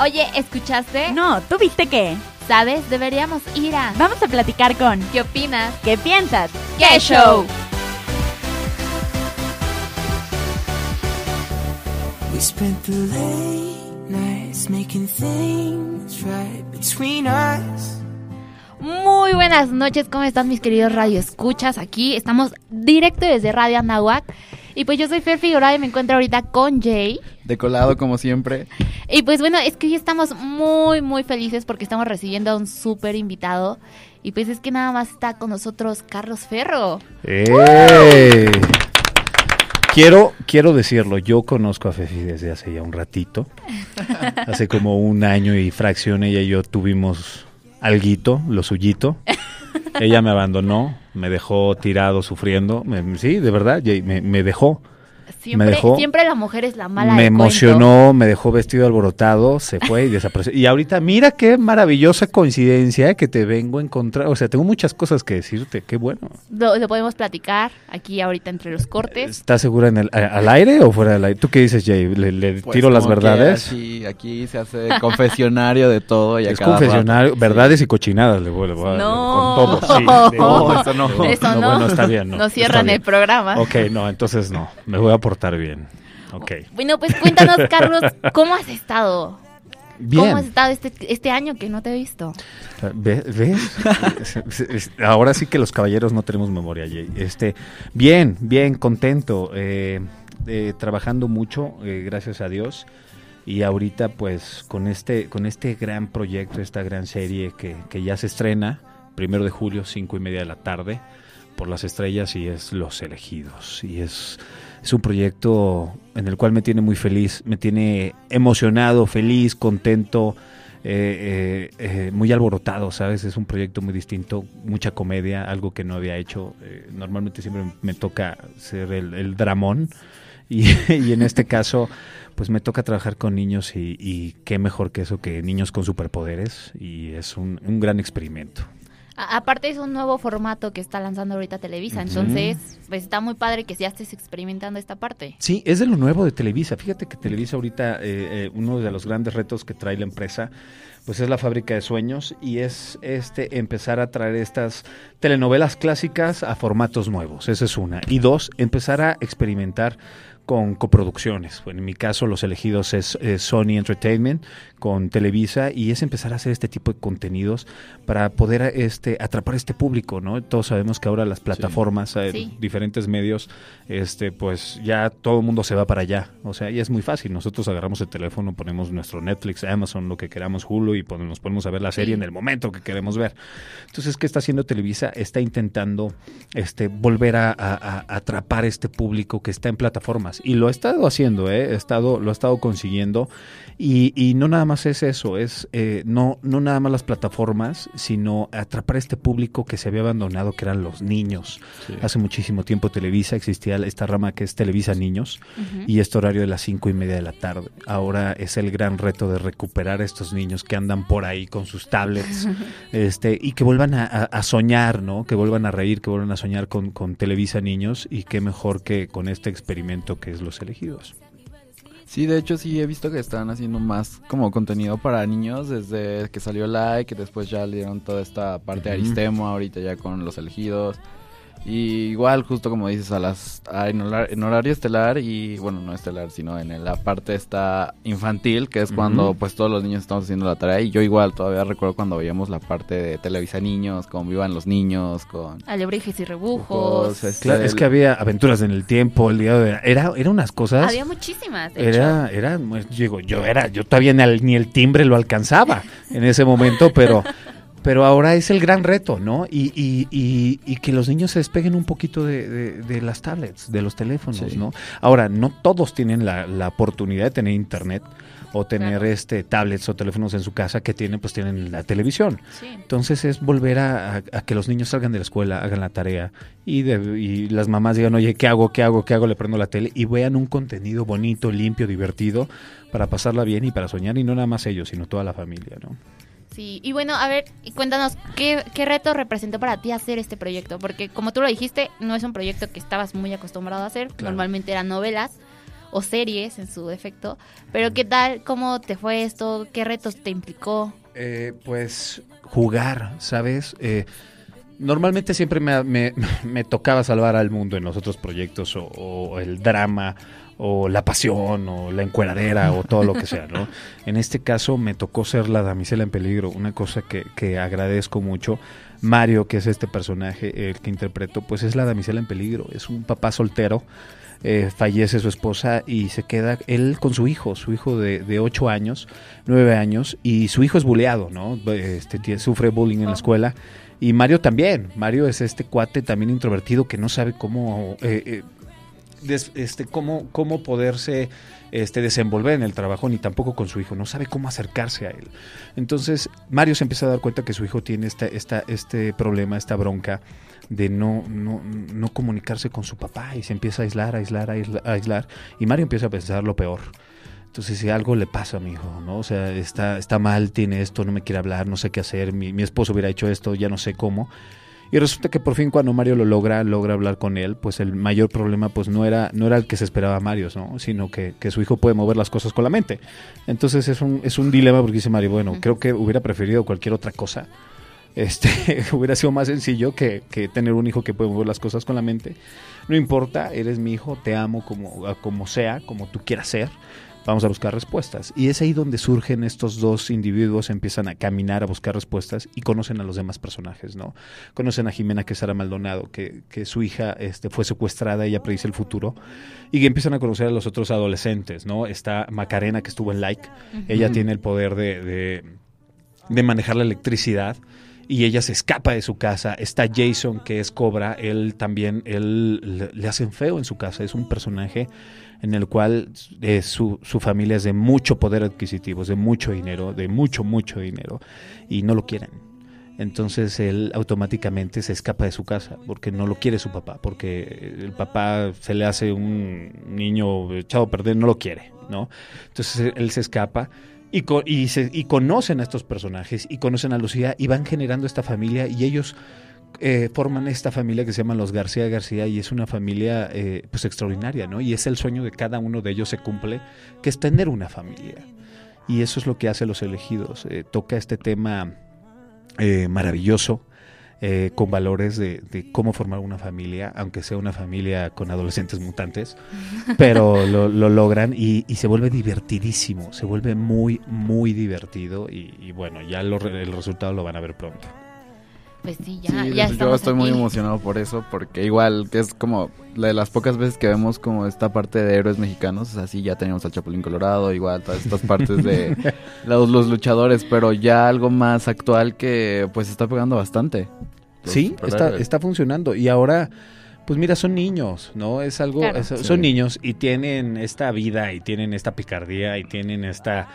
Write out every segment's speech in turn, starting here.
Oye, ¿escuchaste? No, ¿tú viste qué? ¿Sabes? Deberíamos ir a... Vamos a platicar con... ¿Qué opinas? ¿Qué piensas? ¡Qué show! We spent the late nights making things right between us. Muy buenas noches, ¿cómo están mis queridos radioescuchas? Aquí estamos directo desde Radio Anahuac. Y pues yo soy Fer Figueroa y me encuentro ahorita con Jay. De colado, como siempre. Y pues bueno, es que hoy estamos muy, muy felices porque estamos recibiendo a un súper invitado. Y pues es que nada más está con nosotros Carlos Ferro. ¡Eh! Quiero, quiero decirlo, yo conozco a Fefi desde hace ya un ratito. Hace como un año y fracción ella y yo tuvimos alguito, lo suyito. Ella me abandonó, me dejó tirado sufriendo. Me- sí, de verdad, me dejó. Siempre, dejó- siempre la mujer es la mala me cuento. emocionó, me dejó vestido alborotado, se fue y desapareció. Y ahorita, mira qué maravillosa coincidencia que te vengo a encontrar. O sea, tengo muchas cosas que decirte, qué bueno. Lo, lo podemos platicar aquí ahorita entre los cortes. ¿Estás segura en el, a- al aire o fuera del aire? ¿Tú qué dices, Jay? ¿Le, le Pues, tiro las verdades? Sí, aquí se hace confesionario de todo. Y Es confesionario, rato. verdades y cochinadas le a No. con todo. Sí, No, eso no. Eso no. Bueno, está bien. No, Nos cierran el programa. Ok, no, entonces no. Me voy a portar bien. Ok. Bueno, pues cuéntanos, Carlos, ¿cómo has estado? Bien. ¿Cómo has estado este, este año que no te he visto? Ve- ¿Ves? Es- es- es- Ahora sí que los caballeros no tenemos memoria, Jay. Este, bien, bien, contento. eh, eh, trabajando mucho, eh, gracias a Dios. Y ahorita, pues, con este, con este gran proyecto, esta gran serie que, que ya se estrena, primero de julio, cinco y media de la tarde, por las estrellas, y es Los Elegidos. Y es, es un proyecto en el cual me tiene muy feliz, me tiene emocionado, feliz, contento eh, eh, eh, muy alborotado, ¿sabes? Es un proyecto muy distinto, mucha comedia, algo que no había hecho. Eh, normalmente siempre me toca ser el, dramón y, y en este caso pues me toca trabajar con niños y, y qué mejor que eso que niños con superpoderes y es un, un gran experimento. A- aparte es un nuevo formato que está lanzando ahorita Televisa, entonces pues está muy padre que ya estés experimentando esta parte. Sí, es de lo nuevo de Televisa. Fíjate que Televisa ahorita, eh, eh, uno de los grandes retos que trae la empresa, pues es la fábrica de sueños y es este empezar a traer estas telenovelas clásicas a formatos nuevos. Esa es una. Y dos, empezar a experimentar con coproducciones. Bueno, en mi caso, los elegidos es, Sony Entertainment con Televisa y es empezar a hacer este tipo de contenidos para poder este atrapar este público, ¿no? Todos sabemos que ahora las plataformas, eh, Sí. diferentes medios, este, pues ya todo el mundo se va para allá. O sea, y es muy fácil. Nosotros agarramos el teléfono, ponemos nuestro Netflix, Amazon, lo que queramos, Hulu, y pon- nos ponemos a ver la serie Sí. en el momento que queremos ver. Entonces, ¿qué está haciendo Televisa? Está intentando este, volver a, a- a atrapar este público que está en plataformas. Y lo ha estado haciendo, ¿eh? Ha estado, lo ha estado consiguiendo. Y, y no nada más es eso, es eh, no, no nada más las plataformas, sino atrapar este público que se había abandonado, que eran los niños. Hace muchísimo tiempo Televisa existía esta rama que es Televisa Niños y este horario de las cinco y media de la tarde. Ahora es el gran reto de recuperar a estos niños que andan por ahí con sus tablets este, y que vuelvan a, a- a soñar, ¿no? Que vuelvan a reír, que vuelvan a soñar con, con Televisa Niños y qué mejor que con este experimento que es Los Elegidos. Sí, de hecho sí he visto que están haciendo más como contenido para niños desde que salió Like, después ya le dieron toda esta parte de. Aristemo, ahorita ya con los elegidos. Y igual, justo como dices, a las a- en, horar- en horario estelar y, bueno, no estelar, sino en la parte esta infantil, que es cuando pues todos los niños estamos haciendo la tarea. Y yo igual todavía recuerdo cuando veíamos la parte de Televisa Niños, con Vivan los Niños, con... Alebrijes y rebujos. Este, Claro, es que había aventuras en el tiempo, el día de... Era, era unas cosas... Había muchísimas, de hecho. Era, era, pues, digo, yo era, yo todavía ni el, ni el timbre lo alcanzaba en ese momento, pero, pero ahora es el gran reto, ¿no? Y, y, y, y que los niños se despeguen un poquito de, de- de las tablets, de los teléfonos, Sí. ¿no? Ahora, no todos tienen la, la oportunidad de tener internet o tener Claro. este tablets o teléfonos en su casa que tienen, pues tienen la televisión. Sí. Entonces es volver a, a- a que los niños salgan de la escuela, hagan la tarea y, de- y las mamás digan, oye, ¿qué hago? ¿Qué hago? ¿Qué hago? Le prendo la tele y vean un contenido bonito, limpio, divertido para pasarla bien y para soñar y no nada más ellos, sino toda la familia, ¿no? Sí, y bueno, a ver, cuéntanos, ¿qué, ¿qué reto representó para ti hacer este proyecto? Porque como tú lo dijiste, no es un proyecto que estabas muy acostumbrado a hacer, Claro. normalmente eran novelas. o series en su defecto. Pero ¿qué tal? ¿Cómo te fue esto? ¿Qué retos te implicó? Eh, pues jugar, ¿sabes? Eh, normalmente siempre me, me- me tocaba salvar al mundo en los otros proyectos o, o el drama o la pasión o la encueradera o todo lo que sea, ¿no? En este caso me tocó ser la damisela en peligro, una cosa que, que agradezco mucho. Mario, que es este personaje, el que interpreto, pues es la damisela en peligro, es un papá soltero. eh, fallece su esposa y se queda él con su hijo, su hijo de, de 8 años, 9 años, y su hijo es buleado, ¿no? Este, sufre bullying en la escuela. Y Mario también. Mario es este cuate también introvertido que no sabe cómo, eh, eh, des- este, cómo, cómo poderse este, desenvolver en el trabajo, ni tampoco con su hijo. No sabe cómo acercarse a él. Entonces, Mario se empieza a dar cuenta que su hijo tiene esta, esta, este problema, esta bronca de no, no, no comunicarse con su papá y se empieza a aislar, a aislar, a aislar, a aislar. Y Mario empieza a pensar lo peor. Entonces, si algo le pasa a mi hijo, ¿no? O sea, está, está mal, tiene esto, no me quiere hablar, no sé qué hacer, mi, mi esposo hubiera hecho esto, ya no sé cómo. Y resulta que por fin cuando Mario lo logra, logra hablar con él, pues el mayor problema pues no era, no era el que se esperaba Mario, ¿no? Sino que, que su hijo puede mover las cosas con la mente. Entonces es un, es un dilema porque dice Mario, bueno, creo que hubiera preferido cualquier otra cosa. Este, hubiera sido más sencillo que, que tener un hijo que puede mover las cosas con la mente. No importa, eres mi hijo, te amo como, como sea, como tú quieras ser. Vamos a buscar respuestas. Y es ahí donde surgen estos dos individuos, empiezan a caminar a buscar respuestas y conocen a los demás personajes, ¿no? Conocen a Jimena, que es Sara Maldonado, que, que su hija este, fue secuestrada, ella predice el futuro, y empiezan a conocer a los otros adolescentes, ¿no? Está Macarena, que estuvo en Like, ella tiene el poder de, de, de manejar la electricidad y ella se escapa de su casa. Está Jason, que es Cobra, él también, él le, le hacen feo en su casa, es un personaje en el cual eh, su, su familia es de mucho poder adquisitivo, es de mucho dinero, de mucho, mucho dinero, y no lo quieren. Entonces él automáticamente se escapa de su casa porque no lo quiere su papá, porque el papá se le hace un niño echado a perder, no lo quiere, ¿no? Entonces él se escapa y, y, se- y conocen a estos personajes y conocen a Lucía y van generando esta familia y ellos eh, forman esta familia que se llama los García García y es una familia eh, pues extraordinaria, ¿no? Y es el sueño de cada uno de ellos se cumple, que es tener una familia. Y eso es lo que hace Los Elegidos. eh, toca este tema eh, maravilloso, eh, con valores de, de cómo formar una familia, aunque sea una familia con adolescentes mutantes, pero lo, lo logran y, y se vuelve divertidísimo, se vuelve muy, muy divertido y, y bueno, ya lo el resultado lo van a ver pronto. Pues sí, ya, Sí, ya yo estamos estoy muy emocionado por eso, porque igual que es como la de las pocas veces que vemos como esta parte de héroes mexicanos, así ya teníamos al Chapulín Colorado, igual todas estas partes de los, los luchadores, pero ya algo más actual que pues está pegando bastante. Los Sí, está, está funcionando. Y ahora, pues mira, son niños, ¿no? Es algo, Claro. es- Sí. son niños y tienen esta vida y tienen esta picardía y tienen esta,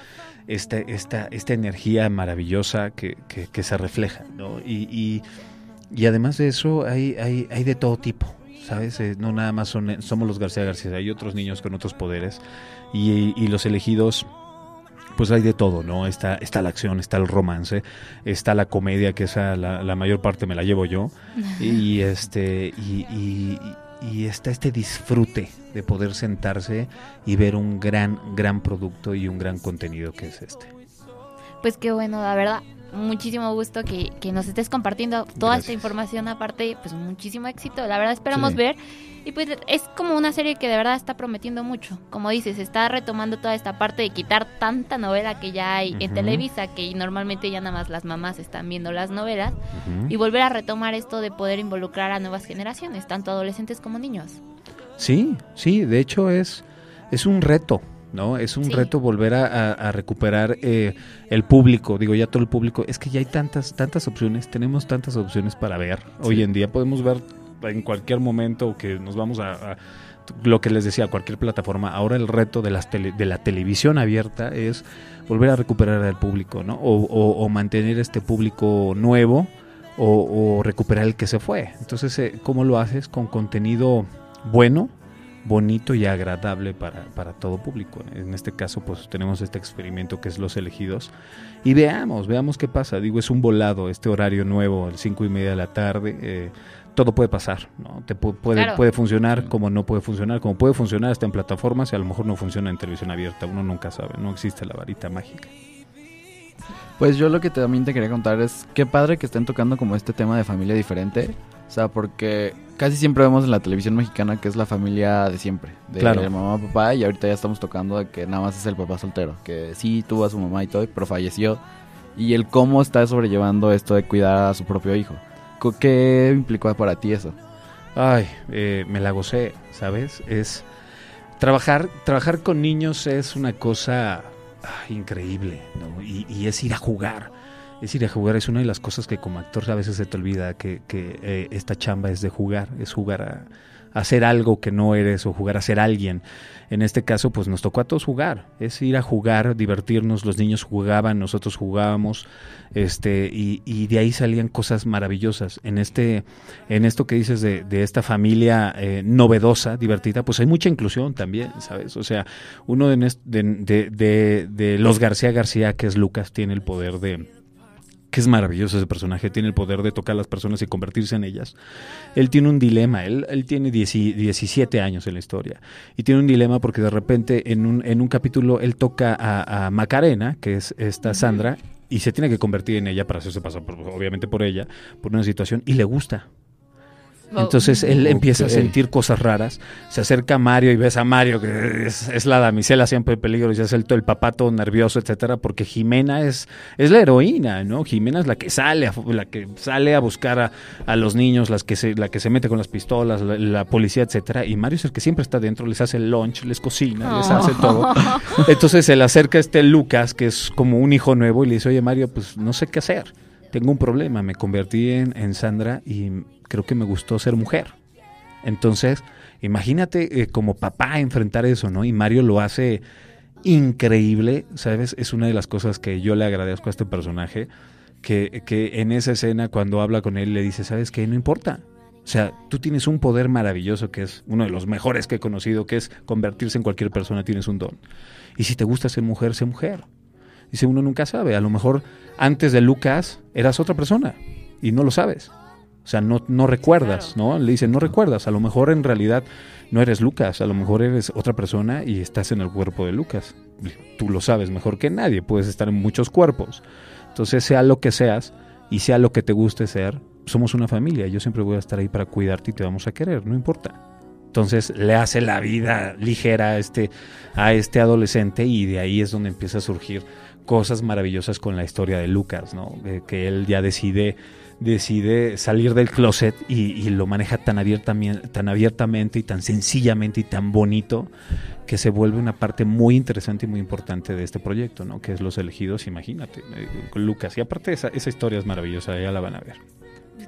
esta, esta, esta energía maravillosa que, que, que se refleja, ¿no? Y, y, y además de eso, hay, hay, hay de todo tipo. ¿Sabes? Eh, no nada más son, somos los García García, hay otros niños con otros poderes y, y los elegidos pues hay de todo, ¿no? Está, está la acción, está el romance, está la comedia, que esa la, la mayor parte me la llevo yo, y este, y, y- y está este disfrute de poder sentarse y ver un gran, gran producto y un gran contenido que es este. Pues qué bueno, la verdad. Muchísimo gusto que, que nos estés compartiendo toda esta información. Aparte, pues muchísimo éxito. La verdad, esperamos Sí. ver. Y pues es como una serie que de verdad está prometiendo mucho. Como dices, está retomando toda esta parte de quitar tanta novela que ya hay en. Televisa, que normalmente ya nada más las mamás están viendo las novelas. Y volver a retomar esto de poder involucrar a nuevas generaciones, tanto adolescentes como niños. Sí, sí, de hecho es, es un reto, ¿no? Es un Sí. reto volver a, a- a recuperar eh, el público, digo ya todo el público, es que ya hay tantas, tantas opciones, tenemos tantas opciones para ver. Hoy en día podemos ver en cualquier momento que nos vamos a, a- lo que les decía, cualquier plataforma. Ahora el reto de, las tele- de la televisión abierta es volver a recuperar al público, ¿no? O, o- o mantener este público nuevo o, o recuperar el que se fue. Entonces, eh, ¿cómo lo haces? Con contenido bueno, bonito y agradable para, para todo público. En este caso, pues tenemos este experimento que es Los Elegidos. Y veamos, veamos qué pasa. Digo, es un volado, este horario nuevo, el cinco y media de la tarde. eh, todo puede pasar, ¿no? Te pu- puede, Claro. puede funcionar como no puede funcionar, como puede funcionar hasta en plataformas y a lo mejor no funciona en televisión abierta, uno nunca sabe, no existe la varita mágica. Pues yo lo que también te quería contar es qué padre que estén tocando como este tema de familia diferente. O sea, porque casi siempre vemos en la televisión mexicana que es la familia de siempre. De Claro. mamá, papá, y ahorita ya estamos tocando de que nada más es el papá soltero. Que sí tuvo a su mamá y todo, pero falleció. Y el cómo está sobrellevando esto de cuidar a su propio hijo. ¿Qué implicó para ti eso? Ay, eh, me la gocé, ¿sabes? Es trabajar, trabajar con niños es una cosa ah, increíble, ¿no? Y, y es ir a jugar. Es ir a jugar, es una de las cosas que como actor a veces se te olvida, que, que, eh, esta chamba es de jugar, es jugar a, hacer algo que no eres o jugar a ser alguien. En este caso, pues nos tocó a todos jugar, es ir a jugar, divertirnos, los niños jugaban, nosotros jugábamos, este, y, y de ahí salían cosas maravillosas. En este, en esto que dices de, de esta familia eh, novedosa, divertida, pues hay mucha inclusión también, ¿sabes? O sea, uno de- de- de los García García, que es Lucas, tiene el poder de que es maravilloso ese personaje, tiene el poder de tocar a las personas y convertirse en ellas. Él tiene un dilema, él, él tiene 10 17 años en la historia, y tiene un dilema porque de repente en un, en un capítulo él toca a, a Macarena, que es esta Sandra, y se tiene que convertir en ella para hacerse pasar, por- obviamente por ella, por una situación, y le gusta. Entonces él empieza a sentir cosas raras, se acerca a Mario y ves a Mario que es, es la damisela siempre en peligro y es el, el papá todo nervioso, etcétera, porque Jimena es, es la heroína, ¿no? Jimena es la que sale a, la que sale a buscar a, a los niños, las que se, la que se mete con las pistolas, la, la policía, etcétera, y Mario es el que siempre está dentro, les hace el lunch, les cocina, les Oh. hace todo. Entonces se le acerca este Lucas, que es como un hijo nuevo, y le dice, oye Mario, pues no sé qué hacer. Tengo un problema, me convertí en, en Sandra y creo que me gustó ser mujer. Entonces, imagínate eh, como papá enfrentar eso, ¿no? Y Mario lo hace increíble, ¿sabes? Es una de las cosas que yo le agradezco a este personaje, que, que en esa escena cuando habla con él le dice, ¿sabes qué? No importa. O sea, tú tienes un poder maravilloso que es uno de los mejores que he conocido, que es convertirse en cualquier persona, tienes un don. Y si te gusta ser mujer, sé mujer. Dice, uno nunca sabe. A lo mejor antes de Lucas eras otra persona y no lo sabes. O sea, no, no recuerdas, ¿no? Le dicen, no recuerdas. A lo mejor en realidad no eres Lucas, a lo mejor eres otra persona y estás en el cuerpo de Lucas. Tú lo sabes mejor que nadie, puedes estar en muchos cuerpos. Entonces, sea lo que seas y sea lo que te guste ser, somos una familia. Yo siempre voy a estar ahí para cuidarte y te vamos a querer, no importa. Entonces le hace la vida ligera a este, a este adolescente y de ahí es donde empieza a surgir cosas maravillosas con la historia de Lucas, ¿no? Eh, que él ya decide, decide salir del closet y, y lo maneja tan, abiertamente, tan abiertamente y tan sencillamente y tan bonito que se vuelve una parte muy interesante y muy importante de este proyecto, ¿no? Que es Los Elegidos, imagínate, eh, Lucas. Y aparte esa, esa historia es maravillosa, ya la van a ver.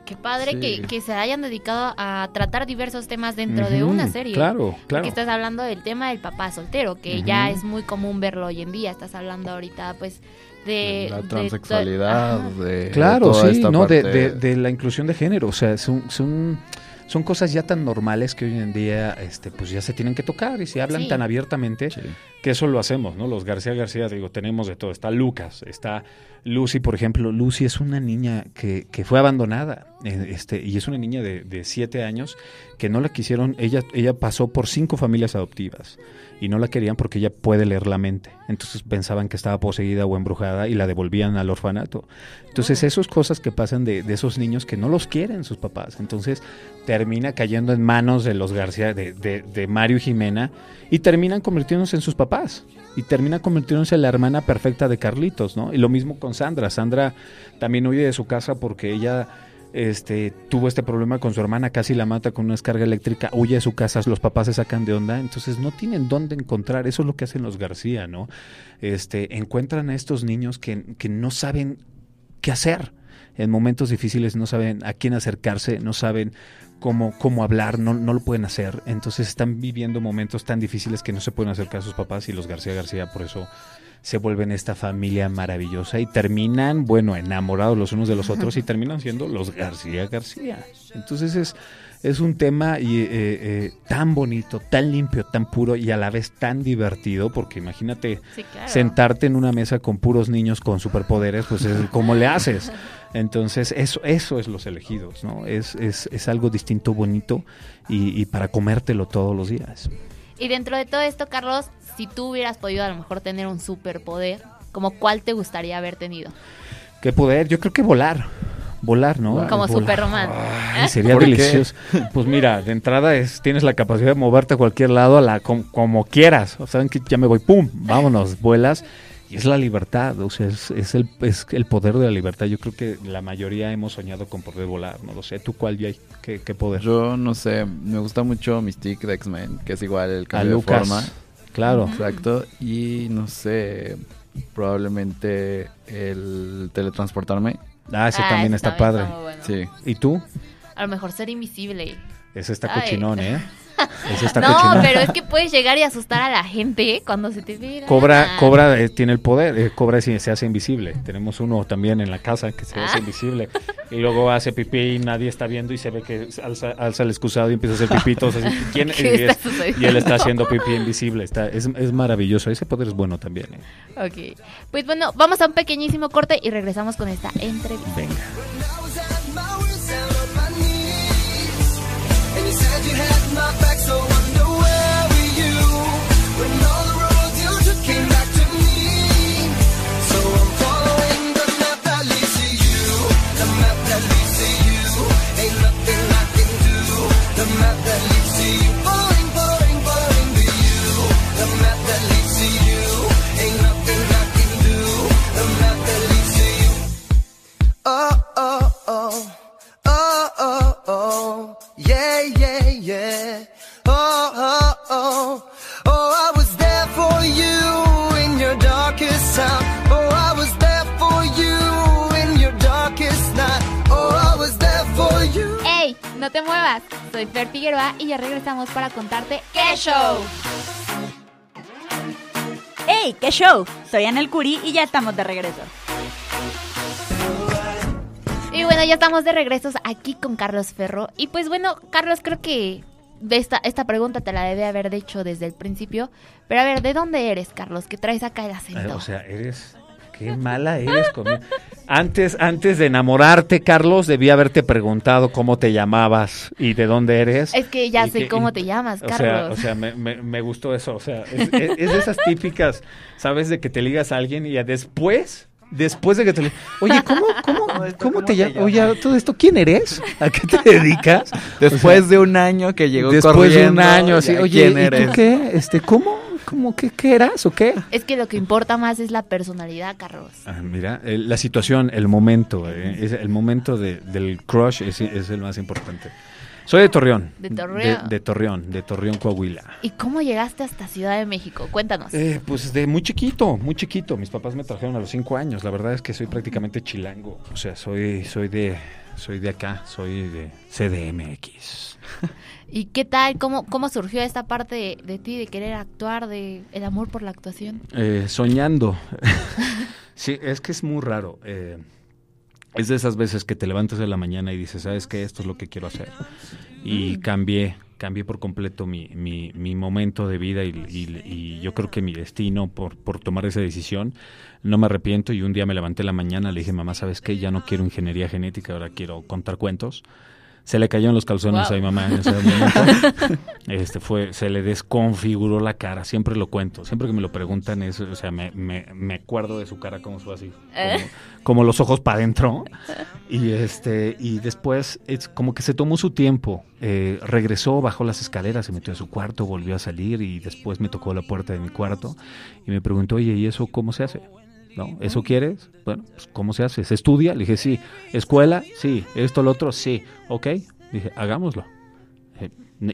Qué padre Sí. que, que se hayan dedicado a tratar diversos temas dentro de una serie. Claro, Porque claro. estás hablando del tema del papá soltero, que ya es muy común verlo hoy en día. Estás hablando ahorita, pues, de... la transexualidad, de, de Claro, toda sí, esta no, de, parte- de- de la inclusión de género, o sea, son, son, son cosas ya tan normales que hoy en día, este, pues ya se tienen que tocar y se hablan Sí. tan abiertamente Sí. que eso lo hacemos, ¿no? Los García García, digo, tenemos de todo. Está Lucas, está Lucy, por ejemplo. Lucy es una niña que, que fue abandonada, eh, este, y es una niña de, de siete años que no la quisieron. Ella, ella pasó por cinco familias adoptivas y no la querían porque ella puede leer la mente. Entonces pensaban que estaba poseída o embrujada y la devolvían al orfanato. Entonces, esas cosas que pasan de, de esos niños que no los quieren sus papás. Entonces, termina cayendo en manos de los García, de, de, de Mario y Jimena, y terminan convirtiéndose en sus papás. Y termina convirtiéndose en la hermana perfecta de Carlitos, ¿no? Y lo mismo con Sandra. Sandra también huye de su casa porque ella este, tuvo este problema con su hermana, casi la mata con una descarga eléctrica, huye de su casa, los papás se sacan de onda, entonces no tienen dónde encontrar, eso es lo que hacen los García, ¿no? Este, encuentran a estos niños que, que no saben qué hacer. En momentos difíciles no saben a quién acercarse, no saben cómo, cómo hablar, no, no lo pueden hacer. Entonces están viviendo momentos tan difíciles que no se pueden acercar a sus papás y los García García por eso se vuelven esta familia maravillosa y terminan, bueno, enamorados los unos de los otros y terminan siendo los García García. Entonces es, Es un tema y, eh, eh, tan bonito, tan limpio, tan puro y a la vez tan divertido, porque imagínate Sí, claro. sentarte en una mesa con puros niños con superpoderes, pues es- ¿cómo le haces? Entonces, eso, eso es los elegidos, ¿no? Es, es, es algo distinto, bonito y, y para comértelo todos los días. Y dentro de todo esto, Carlos, si tú hubieras podido a lo mejor tener un superpoder, ¿como cuál te gustaría haber tenido? ¿Qué poder? Yo creo que volar. Volar, ¿no? Como Volar. Superman. Ay, sería delicioso. Pues mira, de entrada es tienes la capacidad de moverte a cualquier lado a la com- como quieras. O sea, que ya me voy, pum, vámonos, vuelas. Y es la libertad, o sea, es, es el, es el poder de la libertad. Yo creo que la mayoría hemos soñado con poder volar, no lo sé. ¿Tú cuál, Jay? ¿Qué, qué poder? Yo no sé, me gusta mucho Mystique de X-Men, que es igual el a cambio de Lucas. forma. Claro. Exacto. Y no sé, probablemente el teletransportarme. Ah, ese Ah, también ese está también padre. muy bueno. Sí. ¿Y tú? A lo mejor ser invisible. Ese está Ay. cochinón, ¿eh? Está no, pero es que puedes llegar y asustar a la gente cuando se te ve. Cobra. Cobra eh, tiene el poder, eh, Cobra si se hace invisible. Tenemos uno también en la casa que se hace Ah. invisible. Y luego hace pipí y nadie está viendo y se ve que alza, alza el excusado y empieza a hacer pipí. todos así, ¿quién? ¿Qué y, está es- sucediendo? y él está haciendo pipí invisible. Está, es, es maravilloso. Ese poder es bueno también. eh. Ok. Pues bueno, vamos a un pequeñísimo corte y regresamos con esta entrevista. Venga. Para contarte qué show. ¡Hey! ¡Qué show! Soy Anel Curi y ya estamos de regreso. Y bueno, ya estamos de regreso aquí con Carlos Ferro. Y pues bueno, Carlos, creo que esta, esta pregunta te la debe haber hecho desde el principio. Pero a ver, ¿de dónde eres, Carlos? Que traes acá el Eh, acento. O sea, eres. Qué mala eres conmigo. Antes, antes de enamorarte, Carlos, debía haberte preguntado cómo te llamabas y de dónde eres. es que ya y sé que- cómo y- te llamas, O sea, Carlos. o sea me, me- me gustó eso. O sea, es, es- es de esas típicas, ¿sabes? De que te ligas a alguien y ya después, después de que te li- Oye, ¿cómo, cómo, cómo te llamas? Oye, todo esto, ¿quién eres? ¿A qué te dedicas? Después de un año que llegó después de un año, así, ya, oye, ¿quién ¿y tú qué? Este, ¿cómo? ¿Cómo qué, qué eras o qué? Es que lo que importa más es la personalidad, Carlos. Ah, mira, el- la situación, el momento, eh, es el momento de- del crush es, es el más importante. Soy de Torreón. De Torreón. De, Torreón, de Torreón, Coahuila. ¿Y cómo llegaste hasta Ciudad de México? Cuéntanos. Eh, pues de muy chiquito, muy chiquito. Mis papás me trajeron a los cinco años. La verdad es que soy prácticamente chilango. O sea, soy, soy de, soy de acá, soy de CDMX. ¿Y qué tal? ¿Cómo, cómo surgió esta parte de, de ti, de querer actuar, de el amor por la actuación? Eh, soñando. sí, es que es muy raro. eh, es de esas veces que te levantas de la mañana y dices, ¿sabes qué? Esto es lo que quiero hacer. Y cambié, cambié por completo mi, mi, mi momento de vida y, y- y yo creo que mi destino por, por tomar esa decisión. No me arrepiento y un día me levanté en la mañana, le dije, mamá, ¿sabes qué? Ya no quiero ingeniería genética, ahora quiero contar cuentos. Se le cayeron los calzones Wow. a mi mamá en ese momento. Este fue, se le desconfiguró la cara, siempre lo cuento, siempre que me lo preguntan es, o sea, me, me, me acuerdo de su cara como fue así, ¿Eh? como, como los ojos para adentro. Y este, y después es como que se tomó su tiempo, eh, regresó, bajó las escaleras, se metió a su cuarto, volvió a salir y después me tocó la puerta de mi cuarto y me preguntó, oye, ¿y eso cómo se hace? ¿No? ¿Eso quieres? Bueno, pues, ¿cómo se hace? ¿Se estudia? Le dije, sí. ¿Escuela? Sí. ¿Esto, lo otro? Sí. Ok. Dije, hagámoslo. Eh,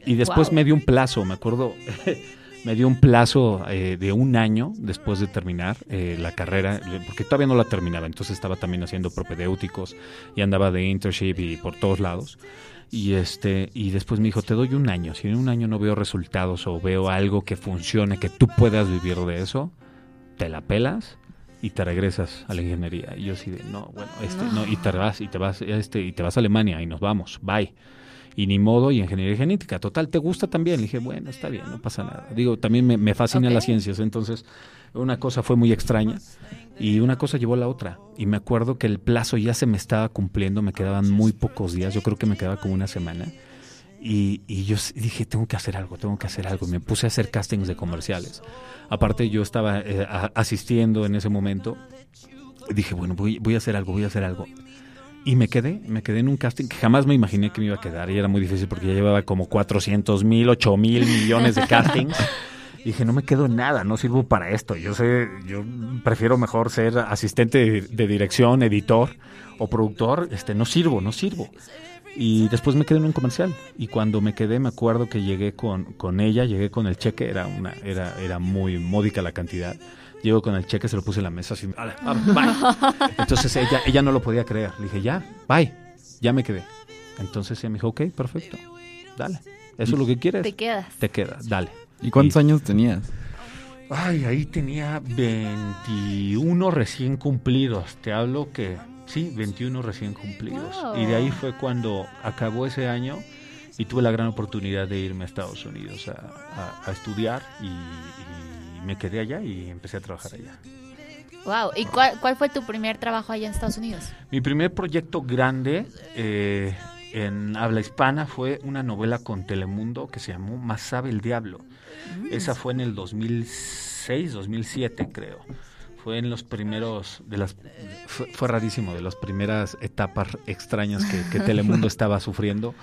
Y después Wow. me dio un plazo, me acuerdo, me dio un plazo eh, de un año después de terminar eh, la carrera, porque todavía no la terminaba, entonces estaba también haciendo propedéuticos y andaba de internship y por todos lados. Y este y después me dijo, te doy un año, si en un año no veo resultados o veo algo que funcione, que tú puedas vivir de eso, te la pelas y te regresas a la ingeniería. Y yo así de, no, bueno, este, no, y te vas, y te vas, este, y te vas a Alemania y nos vamos, bye. Y ni modo, y ingeniería genética. Total, ¿te gusta también? Le dije, bueno, está bien, no pasa nada. Digo, también me, me fascinan Ok. las ciencias, entonces una cosa fue muy extraña y una cosa llevó a la otra. Y me acuerdo que el plazo ya se me estaba cumpliendo, me quedaban muy pocos días, yo creo que me quedaba como una semana. Y, y yo dije, tengo que hacer algo, tengo que hacer algo. Me puse a hacer castings de comerciales. Aparte, yo estaba eh, a- asistiendo en ese momento. Dije, bueno, voy, voy a hacer algo, voy a hacer algo. Y me quedé, me quedé en un casting que jamás me imaginé que me iba a quedar. Y era muy difícil porque ya llevaba como 400 mil, 8 mil millones de castings. Y dije, no me quedo en nada, no sirvo para esto. Yo sé, yo prefiero mejor ser asistente de, de dirección, editor o productor. Este, no sirvo, no sirvo. Y después me quedé en un comercial. Y cuando me quedé, me acuerdo que llegué con, con ella, llegué con el cheque, era una, era, era muy módica la cantidad. Llego con el cheque, se lo puse en la mesa así, "Ale, ah, bye". Entonces ella, ella no lo podía creer. Le dije, ya, bye, ya me quedé. Entonces ella me dijo, ok, perfecto, dale. ¿Eso es lo que quieres? Te quedas. Te quedas, dale. ¿Y cuántos Y- años tenías? Ay, ahí tenía 21 recién cumplidos. Te hablo que sí, 21 recién cumplidos. Wow. Y de ahí fue cuando acabó ese año y tuve la gran oportunidad de irme a Estados Unidos a, a- a estudiar y, y me quedé allá y empecé a trabajar allá. Wow. ¿Y cuál, cuál fue tu primer trabajo allá en Estados Unidos? Mi primer proyecto grande eh, en habla hispana fue una novela con Telemundo que se llamó Más sabe el diablo. Esa fue en el 2006, 2007 creo. Fue en los primeros de las fue, fue rarísimo de las primeras etapas extrañas que, que Telemundo estaba sufriendo.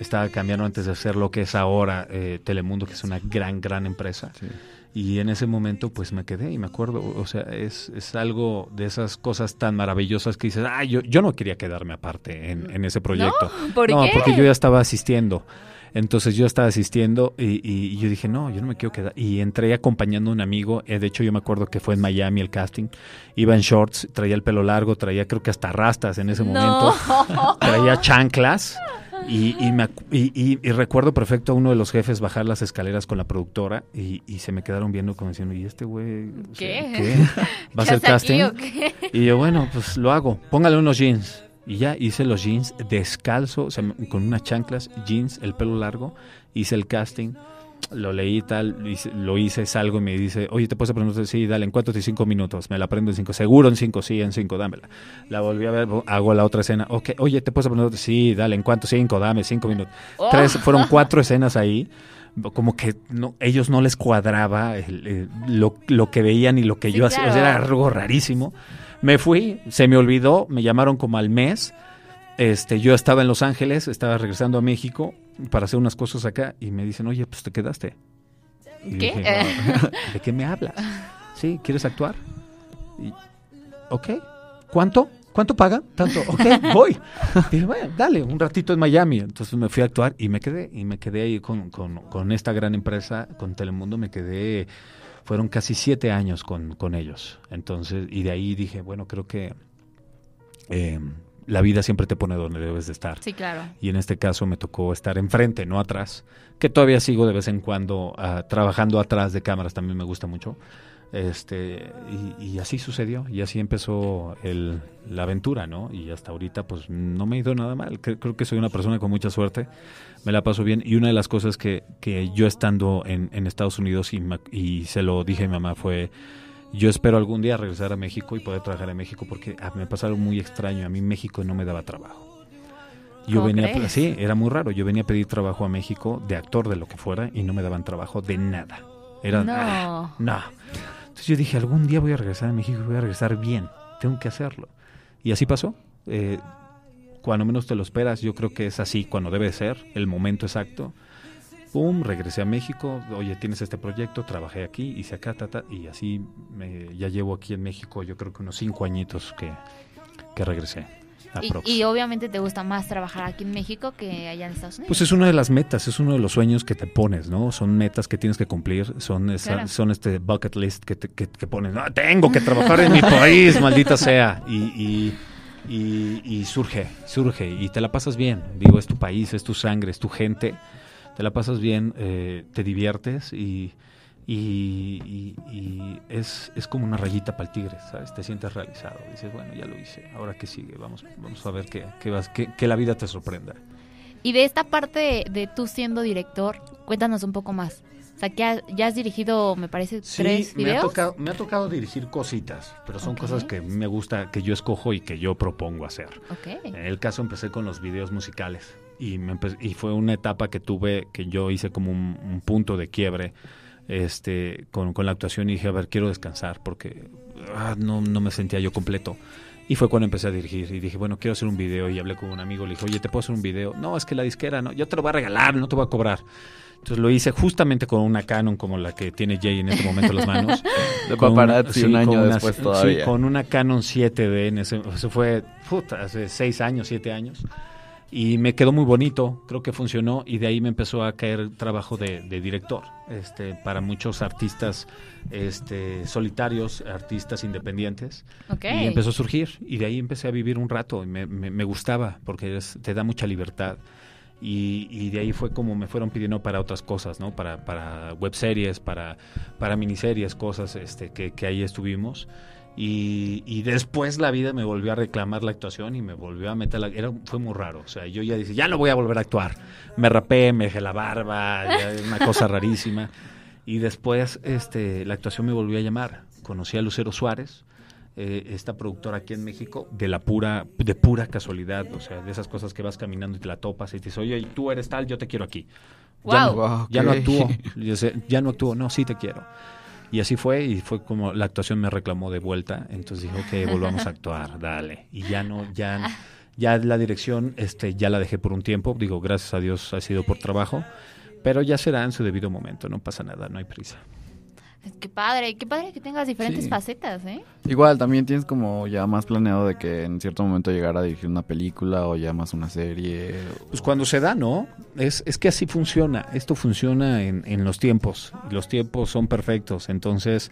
Estaba cambiando antes de ser lo que es ahora eh, Telemundo, que es una gran gran empresa. Sí. Y en ese momento pues me quedé y me acuerdo, o sea, es, es algo de esas cosas tan maravillosas que dices, ah, yo, yo no quería quedarme aparte en, en ese proyecto. ¿Por no, qué? porque yo ya estaba asistiendo. Entonces yo estaba asistiendo y, y yo dije, no, yo no me quiero quedar. Y entré acompañando a un amigo, eh, de hecho yo me acuerdo que fue en Miami el casting, iba en shorts, traía el pelo largo, traía creo que hasta rastas en ese momento, traía chanclas. Y, y, me y- recuerdo perfecto a uno de los jefes bajar las escaleras con la productora y, se me quedaron viendo como diciendo, ¿y este güey? o sea, ¿Qué? ¿qué? ¿Va a ¿Qué hacer hace aquí casting? Y yo, bueno, pues lo hago. Póngale unos jeans. Y ya hice los jeans descalzo, o sea, con unas chanclas, jeans, el pelo largo. Hice el casting, lo leí y tal, hice- lo hice, salgo y me dice, oye, ¿te puedes aprender? Sí, dale, ¿en cuánto? te cinco minutos. Me la aprendo en cinco. Seguro en cinco, sí, en cinco, dámela. La volví a ver, hago la otra escena. Ok, oye, ¿te puedes aprender? Sí, dale, ¿en cuánto? Cinco, dame, cinco minutos. Oh. Tres, fueron cuatro escenas ahí. Como que no, ellos no les cuadraba el- el- lo, lo que veían y lo que Sí, yo hacía. O sea, era algo rarísimo. Me fui, se me olvidó, me llamaron como al mes. Este, yo estaba en Los Ángeles, estaba regresando a México para hacer unas cosas acá y me dicen, oye, pues te quedaste. Y ¿Qué? dije, "No, ¿De qué me hablas? Sí, ¿quieres actuar? Y, ok, ¿cuánto? ¿Cuánto paga? Tanto, ok, voy. Dije, bueno, dale, un ratito en Miami. Entonces me fui a actuar y me quedé, y me quedé ahí con, con- con esta gran empresa, con Telemundo, me quedé, fueron casi siete años con, con ellos. Entonces, y de ahí dije, bueno, creo que eh, la vida siempre te pone donde debes de estar. Sí, claro. Y en este caso me tocó estar enfrente, no atrás, que todavía sigo de vez en cuando ah, trabajando atrás de cámaras, también me gusta mucho. Este, y, y así sucedió, y así empezó el- la aventura, ¿no? Y hasta ahorita, pues no me ha ido nada mal. Cre- Creo, que soy una persona con mucha suerte, me la paso bien. Y una de las cosas que, que yo estando en, en Estados Unidos y, y se lo dije a mi mamá fue: yo espero algún día regresar a México y poder trabajar en México, porque ah, me pasó algo muy extraño. A mí México no me daba trabajo. Yo ¿Cómo venía, crees? sí, era muy raro. Yo venía a pedir trabajo a México de actor, de lo que fuera, y no me daban trabajo de nada. Era, No. ah, no. Entonces yo dije, algún día voy a regresar a México voy a regresar bien. Tengo que hacerlo. Y así pasó. Eh, cuando menos te lo esperas, yo creo que es así, cuando debe ser, el momento exacto. Pum, regresé a México. Oye, tienes este proyecto, trabajé aquí, hice acá, ta, ta, y así me- ya llevo aquí en México, yo creo que unos cinco añitos que, que regresé. Y, y obviamente te gusta más trabajar aquí en México que allá en Estados Unidos. Pues es una de las metas, es uno de los sueños que te pones, ¿no? Son metas que tienes que cumplir, son esa- Claro. son este bucket list que, te- que, que pones, "Ah, tengo que trabajar en mi país, maldita sea. Y, y, y- y surge, surge, y te la pasas bien. Digo, es tu país, es tu sangre, es tu gente, te la pasas bien, eh, te diviertes y, y, y- y es, es como una rayita para el tigre, ¿sabes? Te sientes realizado. Dices, bueno, ya lo hice, ahora qué sigue, vamos, vamos a ver qué, qué, vas, qué- que la vida te sorprenda. Y de esta parte de, de tú siendo director, cuéntanos un poco más. O sea, que ha- ya has dirigido, me parece, Sí, tres me ha, videos. tocado, me ha tocado dirigir cositas, pero son cosas que me gusta, que yo escojo y que yo propongo hacer. Ok. En el caso empecé con los videos musicales y, me y fue una etapa que tuve, que yo hice como un, un punto de quiebre este, con, con la actuación y dije, a ver, quiero descansar porque ah, no, no me sentía yo completo. Y fue cuando empecé a dirigir y dije, bueno, quiero hacer un video y hablé con un amigo, le dije, oye, ¿te puedo hacer un video? No, es que la disquera, no, yo te lo voy a regalar, no te voy a cobrar. Entonces lo hice justamente con una Canon como la que tiene Jay en este momento en las manos. De Con- paparazzi sí, un año una- después sí, todavía. con una Canon 7D, en ese, eso fue puta, hace seis años, siete años. Y me quedó muy bonito, creo que funcionó y de ahí me empezó a caer trabajo de, de director este, para muchos artistas este, solitarios, artistas independientes. Y empezó a surgir y de ahí empecé a vivir un rato y me, me- me gustaba porque es- te da mucha libertad. Y, y de ahí fue como me fueron pidiendo para otras cosas, ¿no? Para, para webseries, para, para miniseries, cosas este, que, que ahí estuvimos. Y, y después la vida me volvió a reclamar la actuación y me volvió a meter la... Era, fue muy raro, o sea, yo ya dije, ya no voy a volver a actuar. Me rapé, me dejé la barba, ya, una cosa rarísima. Y después este, la actuación me volvió a llamar. Conocí a Lucero Suárez, eh, esta productora aquí en México, de la pura, de pura casualidad, o sea, de esas cosas que vas caminando y te la topas y te dices, oye, tú eres tal, yo te quiero aquí. Ya no, Wow, ya no actúo, Yo sé, ya no actúo, no, sí te quiero. Y así fue, y fue como la actuación me reclamó de vuelta, entonces dije, ok, volvamos a actuar, dale. Y ya no, ya, ya la dirección, este, ya la dejé por un tiempo, digo, gracias a Dios ha sido por trabajo, pero ya será en su debido momento, no pasa nada, no hay prisa. Qué padre, qué padre que tengas diferentes Sí. facetas, ¿eh? Igual, también tienes como ya más planeado de que en cierto momento llegar a dirigir una película o ya más una serie. Pues cuando se da, ¿no? Es, es que así funciona. Esto funciona en, en los tiempos. Los tiempos son perfectos. Entonces,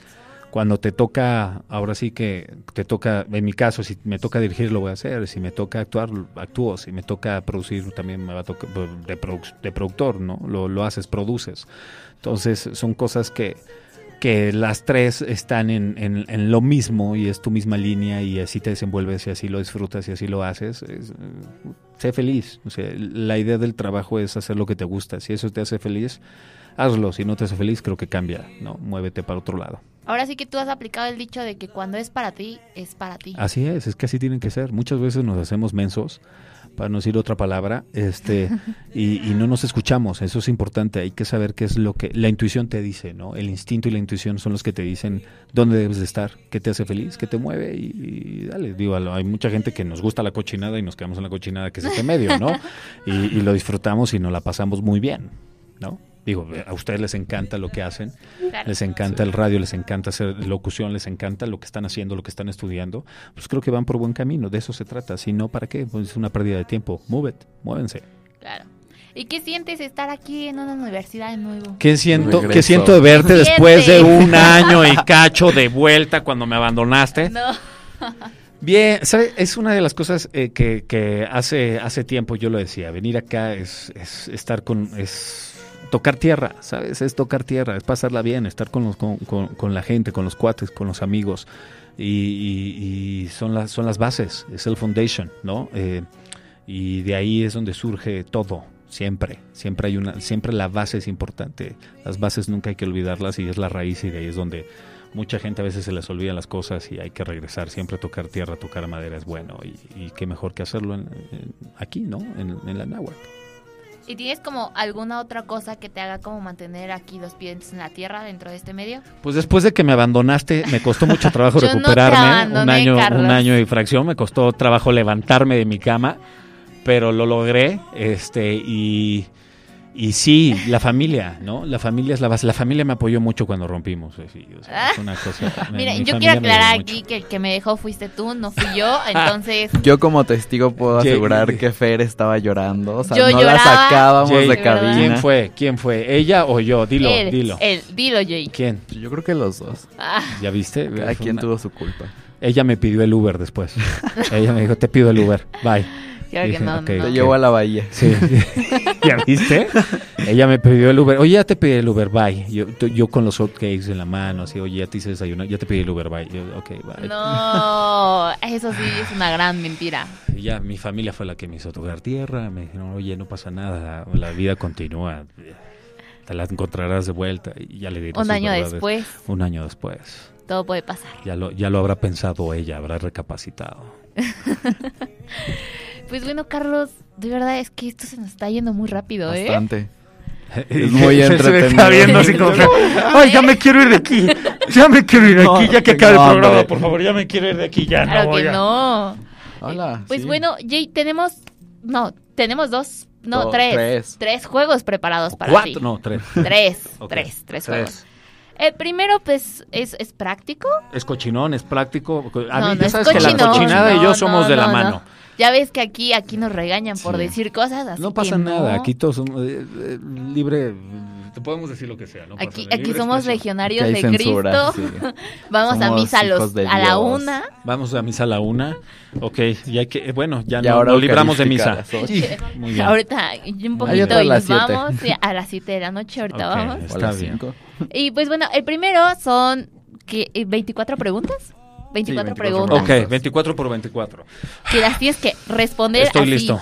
cuando te toca, ahora sí que te toca, en mi caso, si me toca dirigir, lo voy a hacer. Si me toca actuar, actúo. Si me toca producir, también me va a tocar de, produ- de productor, ¿no? Lo, lo haces, produces. Entonces, son cosas que, que las tres están en, en- en lo mismo y es tu misma línea y así te desenvuelves y así lo disfrutas y así lo haces. Es, sé feliz. O sea, la idea del trabajo es hacer lo que te gusta. Si eso te hace feliz, hazlo. Si no te hace feliz, creo que cambia, ¿no? Muévete para otro lado. Ahora sí que tú has aplicado el dicho de que cuando es para ti, es para ti. Así es, es que así tienen que ser. Muchas veces nos hacemos mensos, para no decir otra palabra, este, y, y no nos escuchamos. Eso es importante. Hay que saber qué es lo que la intuición te dice, ¿no? El instinto y la intuición son los que te dicen dónde debes de estar, qué te hace feliz, qué te mueve y, y dale. Digo, hay mucha gente que nos gusta la cochinada y nos quedamos en la cochinada que es este medio, ¿no? Y, y lo disfrutamos y nos la pasamos muy bien, ¿no? Digo, a ustedes les encanta lo que hacen, Claro. les encanta el radio, les encanta hacer locución, les encanta lo que están haciendo, lo que están estudiando, pues creo que van por buen camino, de eso se trata. Si no, ¿para qué? Pues es una pérdida de tiempo. Move it, muévense. Claro. ¿Y qué sientes estar aquí en una universidad de nuevo? ¿Qué siento, Regreso. ¿qué siento de verte ¿Qué después de un año y cacho de vuelta cuando me abandonaste? No. Bien, ¿sabe? es una de las cosas eh, que, que hace, hace tiempo yo lo decía, venir acá es, es estar con, es tocar tierra, ¿sabes? Es tocar tierra, es pasarla bien, estar con, los, con, la gente, con los cuates, con los amigos, y, son, las, son las bases, es el foundation, ¿no? Eh, y de ahí es donde surge todo, siempre, siempre hay una, siempre la base es importante, las bases nunca hay que olvidarlas y es la raíz y de ahí es donde mucha gente a veces se les olvidan las cosas y hay que regresar, siempre tocar tierra, tocar madera es bueno y, y qué mejor que hacerlo en- aquí, ¿no? En, en la náhuatl. ¿Y tienes como alguna otra cosa que te haga como mantener aquí los pies en la tierra dentro de este medio? Pues después de que me abandonaste, me costó mucho trabajo no recuperarme, un año, Carlos. un año y fracción, me costó trabajo levantarme de mi cama, pero lo logré, este, y, y sí, la familia, ¿no? La familia es la base, la familia me apoyó mucho cuando rompimos, eh, sí, o sea, es una cosa. mi- Miren, mi yo quiero aclarar aquí que el que me dejó fuiste tú, no fui yo. Entonces, Yo como testigo puedo asegurar que Fer estaba llorando. O sea, Yo no lloraba. la sacábamos Jay, de cabina. ¿Quién fue? ¿Quién fue? ¿Ella o yo? Dilo, él, dilo. él, dilo, Jay. ¿Quién? Yo creo que los dos. Ah, ¿Ya viste? Cada quien una- tuvo su culpa. Ella me pidió el Uber después. Ella me dijo, te pido el Uber. Bye. Que Dije, no, ok, no. Te ok. llevo a la bahía. Sí. ¿Ya viste? Ella me pidió el Uber. Oye, ya te pedí el Uber, bye. Yo, tú- yo con los hotcakes en la mano, así, oye, ya te hice desayunar, ya te pedí el Uber, bye. Yo, ok, bye. No, eso sí es una gran mentira. Y ya mi familia fue la que me hizo tocar tierra. Me dijeron, oye, no pasa nada, la vida continúa. Te la encontrarás de vuelta. Y ya le diré Un año verdades. después, Un año después. todo puede pasar. Ya lo, ya lo habrá pensado ella, habrá recapacitado. Pues bueno, Carlos, de verdad es que esto se nos está yendo muy rápido, ¿eh? Bastante. Es muy Se- se me entretenido. está viendo así como Ay, ya me quiero ir de aquí. Ya me quiero ir de No, aquí. Ya que acabe el programa, por favor, ya me quiero ir de aquí. Ya Claro no voy que a- no. Hola. Pues sí. bueno, Jay, tenemos. No, tenemos dos. No, tres, tres. tres. juegos preparados para Cuatro, ti. no, tres. Tres. Tres, tres tres. El primero, pues, es, es práctico. Es cochinón, es práctico. A no, mí, no ya es sabes que la cochinada y yo somos de la no, mano. no. Ya ves que aquí, aquí nos regañan por decir cosas así. No pasa que nada, aquí todos somos eh, eh, libre, te podemos decir lo que sea. No Aquí, aquí somos expresión. legionarios de censura, Cristo. sí. Vamos a Somos misa a, los, a la una. Vamos a misa a la una. Ok, y hay que, eh, bueno, ya Y no, ahora nos libramos de misa. a. Sí, Muy bien. Ahorita un poquito a y las nos siete. vamos sí, a las 7 de la noche. Ahorita Ok. vamos. O a Está las bien. cinco. Y pues bueno, el primero son que 24 preguntas. 24, 24 preguntas. Ok, 24 por 24. Que las tienes que responder Estoy así. listo.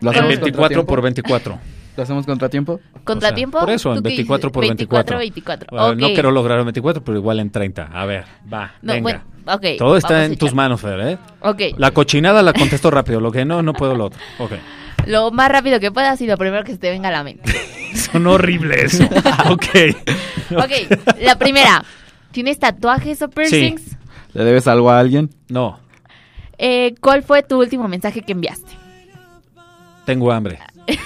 ¿Lo Con- hacemos 24 por contratiempo? 24. ¿Lo hacemos contratiempo? ¿Contratiempo? O sea, por eso, en ¿Tú qué 24 por dices? 24. 24, Bueno, Ok. No quiero lograr el 24, pero igual en 30. A ver, va, No, venga. bueno, ok. Todo está en tus manos, Fer, ¿eh? Ok. La cochinada la contesto rápido, lo que no, no puedo lo otro. Ok. Lo más rápido que puedas y lo primero que se te venga a la mente. Son horrible eso. ok. Ok, la primera. ¿Tienes tatuajes o piercings? ¿Le debes algo a alguien? No, Eh, ¿Cuál fue tu último mensaje que enviaste? tengo hambre.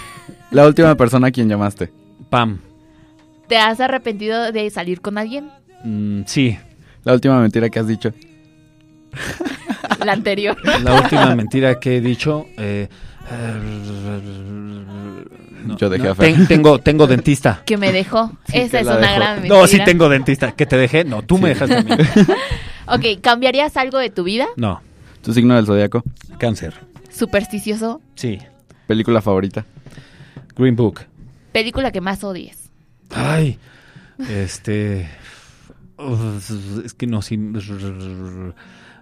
La última persona a quien llamaste. Pam. ¿Te has arrepentido de salir con alguien? Mm, sí. La última mentira que has dicho. La anterior. La última mentira que he dicho. eh, no, Yo dejé no, a Fer. ten- tengo, tengo dentista. que me dejó. Esa es una dejó. gran mentira. No, sí tengo dentista. ¿Que te dejé? No, tú me dejaste a mí. Ok, ¿cambiarías algo de tu vida? No, ¿Tu signo del zodiaco? cáncer. ¿Supersticioso? Sí. ¿Película favorita? Green Book. ¿Película que más odies? Ay, este. Es que no, sí.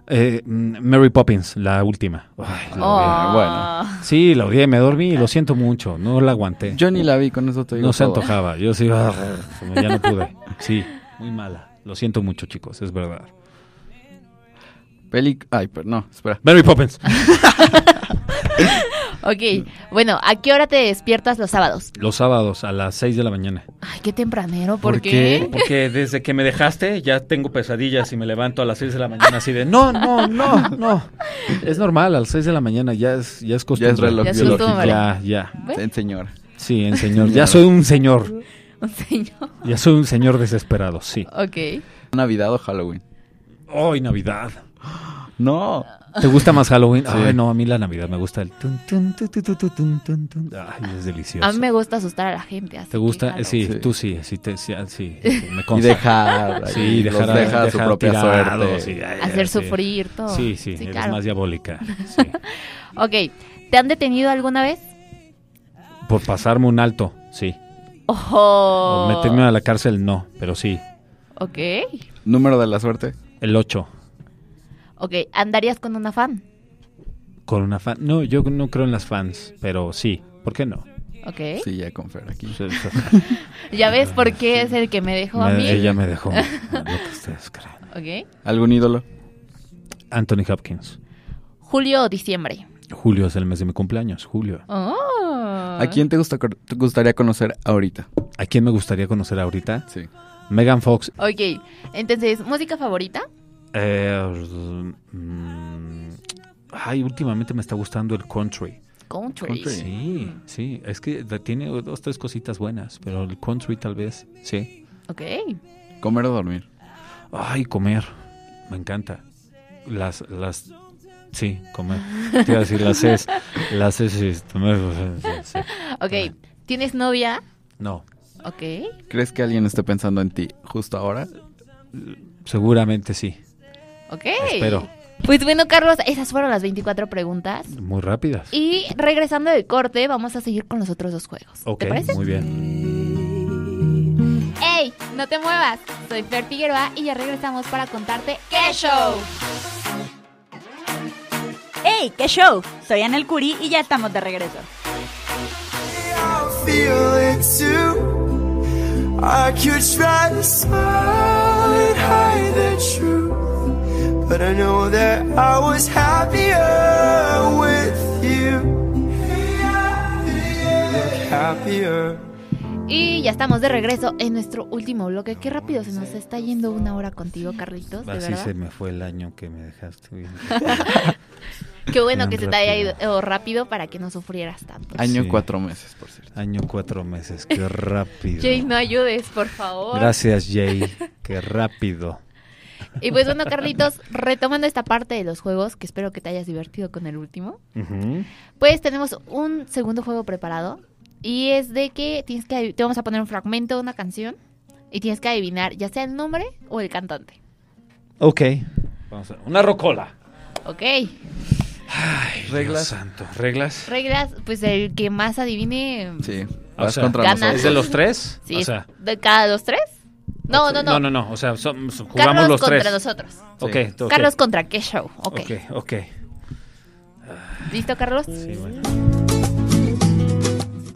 Eh, Mary Poppins, la última. Ay, la odié. Oh. bueno. Sí, la odié, me dormí y lo siento mucho, no la aguanté. Yo ni la vi, con eso te digo no se antojaba, yo sí, ah, ya no pude. Sí, muy mala. Lo siento mucho, chicos, es verdad. Peli... Ay, pero no, espera. Mary Poppins. Ok, bueno, ¿a qué hora te despiertas los sábados? Los sábados a las 6 de la mañana. Ay, qué tempranero, ¿por, ¿Por qué? qué? Porque desde que me dejaste ya tengo pesadillas y me levanto a las 6 de la mañana así de no, no, no, no. Es normal, a las 6 de la mañana ya es, ya es costumbre. Ya es reloj Ya es biológico. Ya, ya. Sí, señor. Sí, en señor. Ya soy un señor. Un señor. Ya soy un señor desesperado, sí. Ok. ¿Navidad o Halloween? Hoy Navidad. No. ¿Te gusta más Halloween? Sí. Ay, no, a mí la Navidad me gusta el tun, tun, tu, tu, tu, tu, tun, tun, tun. Ay, es delicioso. A mí me gusta asustar a la gente. así ¿Te gusta? sí, Sí. tú sí, sí, te, sí, ah, sí, me Y consta. dejar. ahí, Sí, dejar, a- deja a su dejar propia tirados, suerte. sí, ay, Hacer sí. sufrir todo. Sí, sí, eres claro. más diabólica. Sí. Ok, ¿te han detenido alguna vez? Por pasarme un alto, sí. Ojo. O meterme a la cárcel, no, pero sí. Ok. Número de la suerte. El 8. Ok, ¿andarías con una fan? Con una fan. No, yo no creo en las fans, pero sí. ¿Por qué no? Ok. Sí, ya con Fer aquí. ¿Ya ves por qué es el que me dejó a mí? ella me dejó. lo que ustedes creen. Ok. ¿Algún ídolo? Anthony Hopkins. Julio o diciembre. Julio es el mes de mi cumpleaños, julio. Oh. ¿A quién te, gusta, te gustaría conocer ahorita? ¿A quién me gustaría conocer ahorita? Sí. Megan Fox. Ok, entonces, ¿música favorita? Eh, mm, ay, últimamente me está gustando el country. Country. Country. Sí, sí. Es que tiene dos, tres cositas buenas, pero el country tal vez, sí. Ok. ¿Comer o dormir? Ay, comer. Me encanta. Las, las, sí, comer. Te iba a decir las es, las es, sí, comer, sí, sí. Ok, ¿tienes novia? No, Ok. ¿Crees que alguien esté pensando en ti justo ahora? seguramente sí. Ok. Espero. Pues bueno, Carlos, esas fueron las 24 preguntas. Muy rápidas. Y regresando del corte, vamos a seguir con los otros dos juegos. Ok, ¿Te parece? muy bien. ¡Ey! No te muevas. Soy Fer Figueroa y ya regresamos para contarte qué show. ¡Hey! ¡Qué show! Soy Anel Curi y ya estamos de regreso. I feel it too. I could try to smile and hide the truth, but I know that I was happier with you. Look happier. Y ya estamos de regreso en nuestro último bloque. Qué rápido se nos está yendo una hora contigo, Carlitos, de Así verdad. se me fue el año que me dejaste. bien. Qué bueno que se te haya ido rápido. rápido para que no sufrieras tanto. Año Sí. cuatro meses, por cierto. Año cuatro meses, qué rápido. Jay, no ayudes, por favor. Gracias, Jay. Qué rápido. Y pues bueno, Carlitos, retomando esta parte de los juegos, que espero que te hayas divertido con el último, pues tenemos un segundo juego preparado. Y es de que tienes que te vamos a poner un fragmento de una canción y tienes que adivinar ya sea el nombre o el cantante. Ok. Vamos a... Una rocola. Ok. Ay, Reglas. Dios santo. ¿Reglas? Reglas, pues el que más adivine. Sí, O vas sea, contra. ¿Es de los tres? Sí, o sea, ¿De cada los tres? No, no, no. No, no, no. O sea, son- jugamos Carlos los contra tres. nosotros. Ok, Sí. ok. Carlos contra qué show. Ok. Ok, ok. ¿Listo, Carlos? Sí, bueno.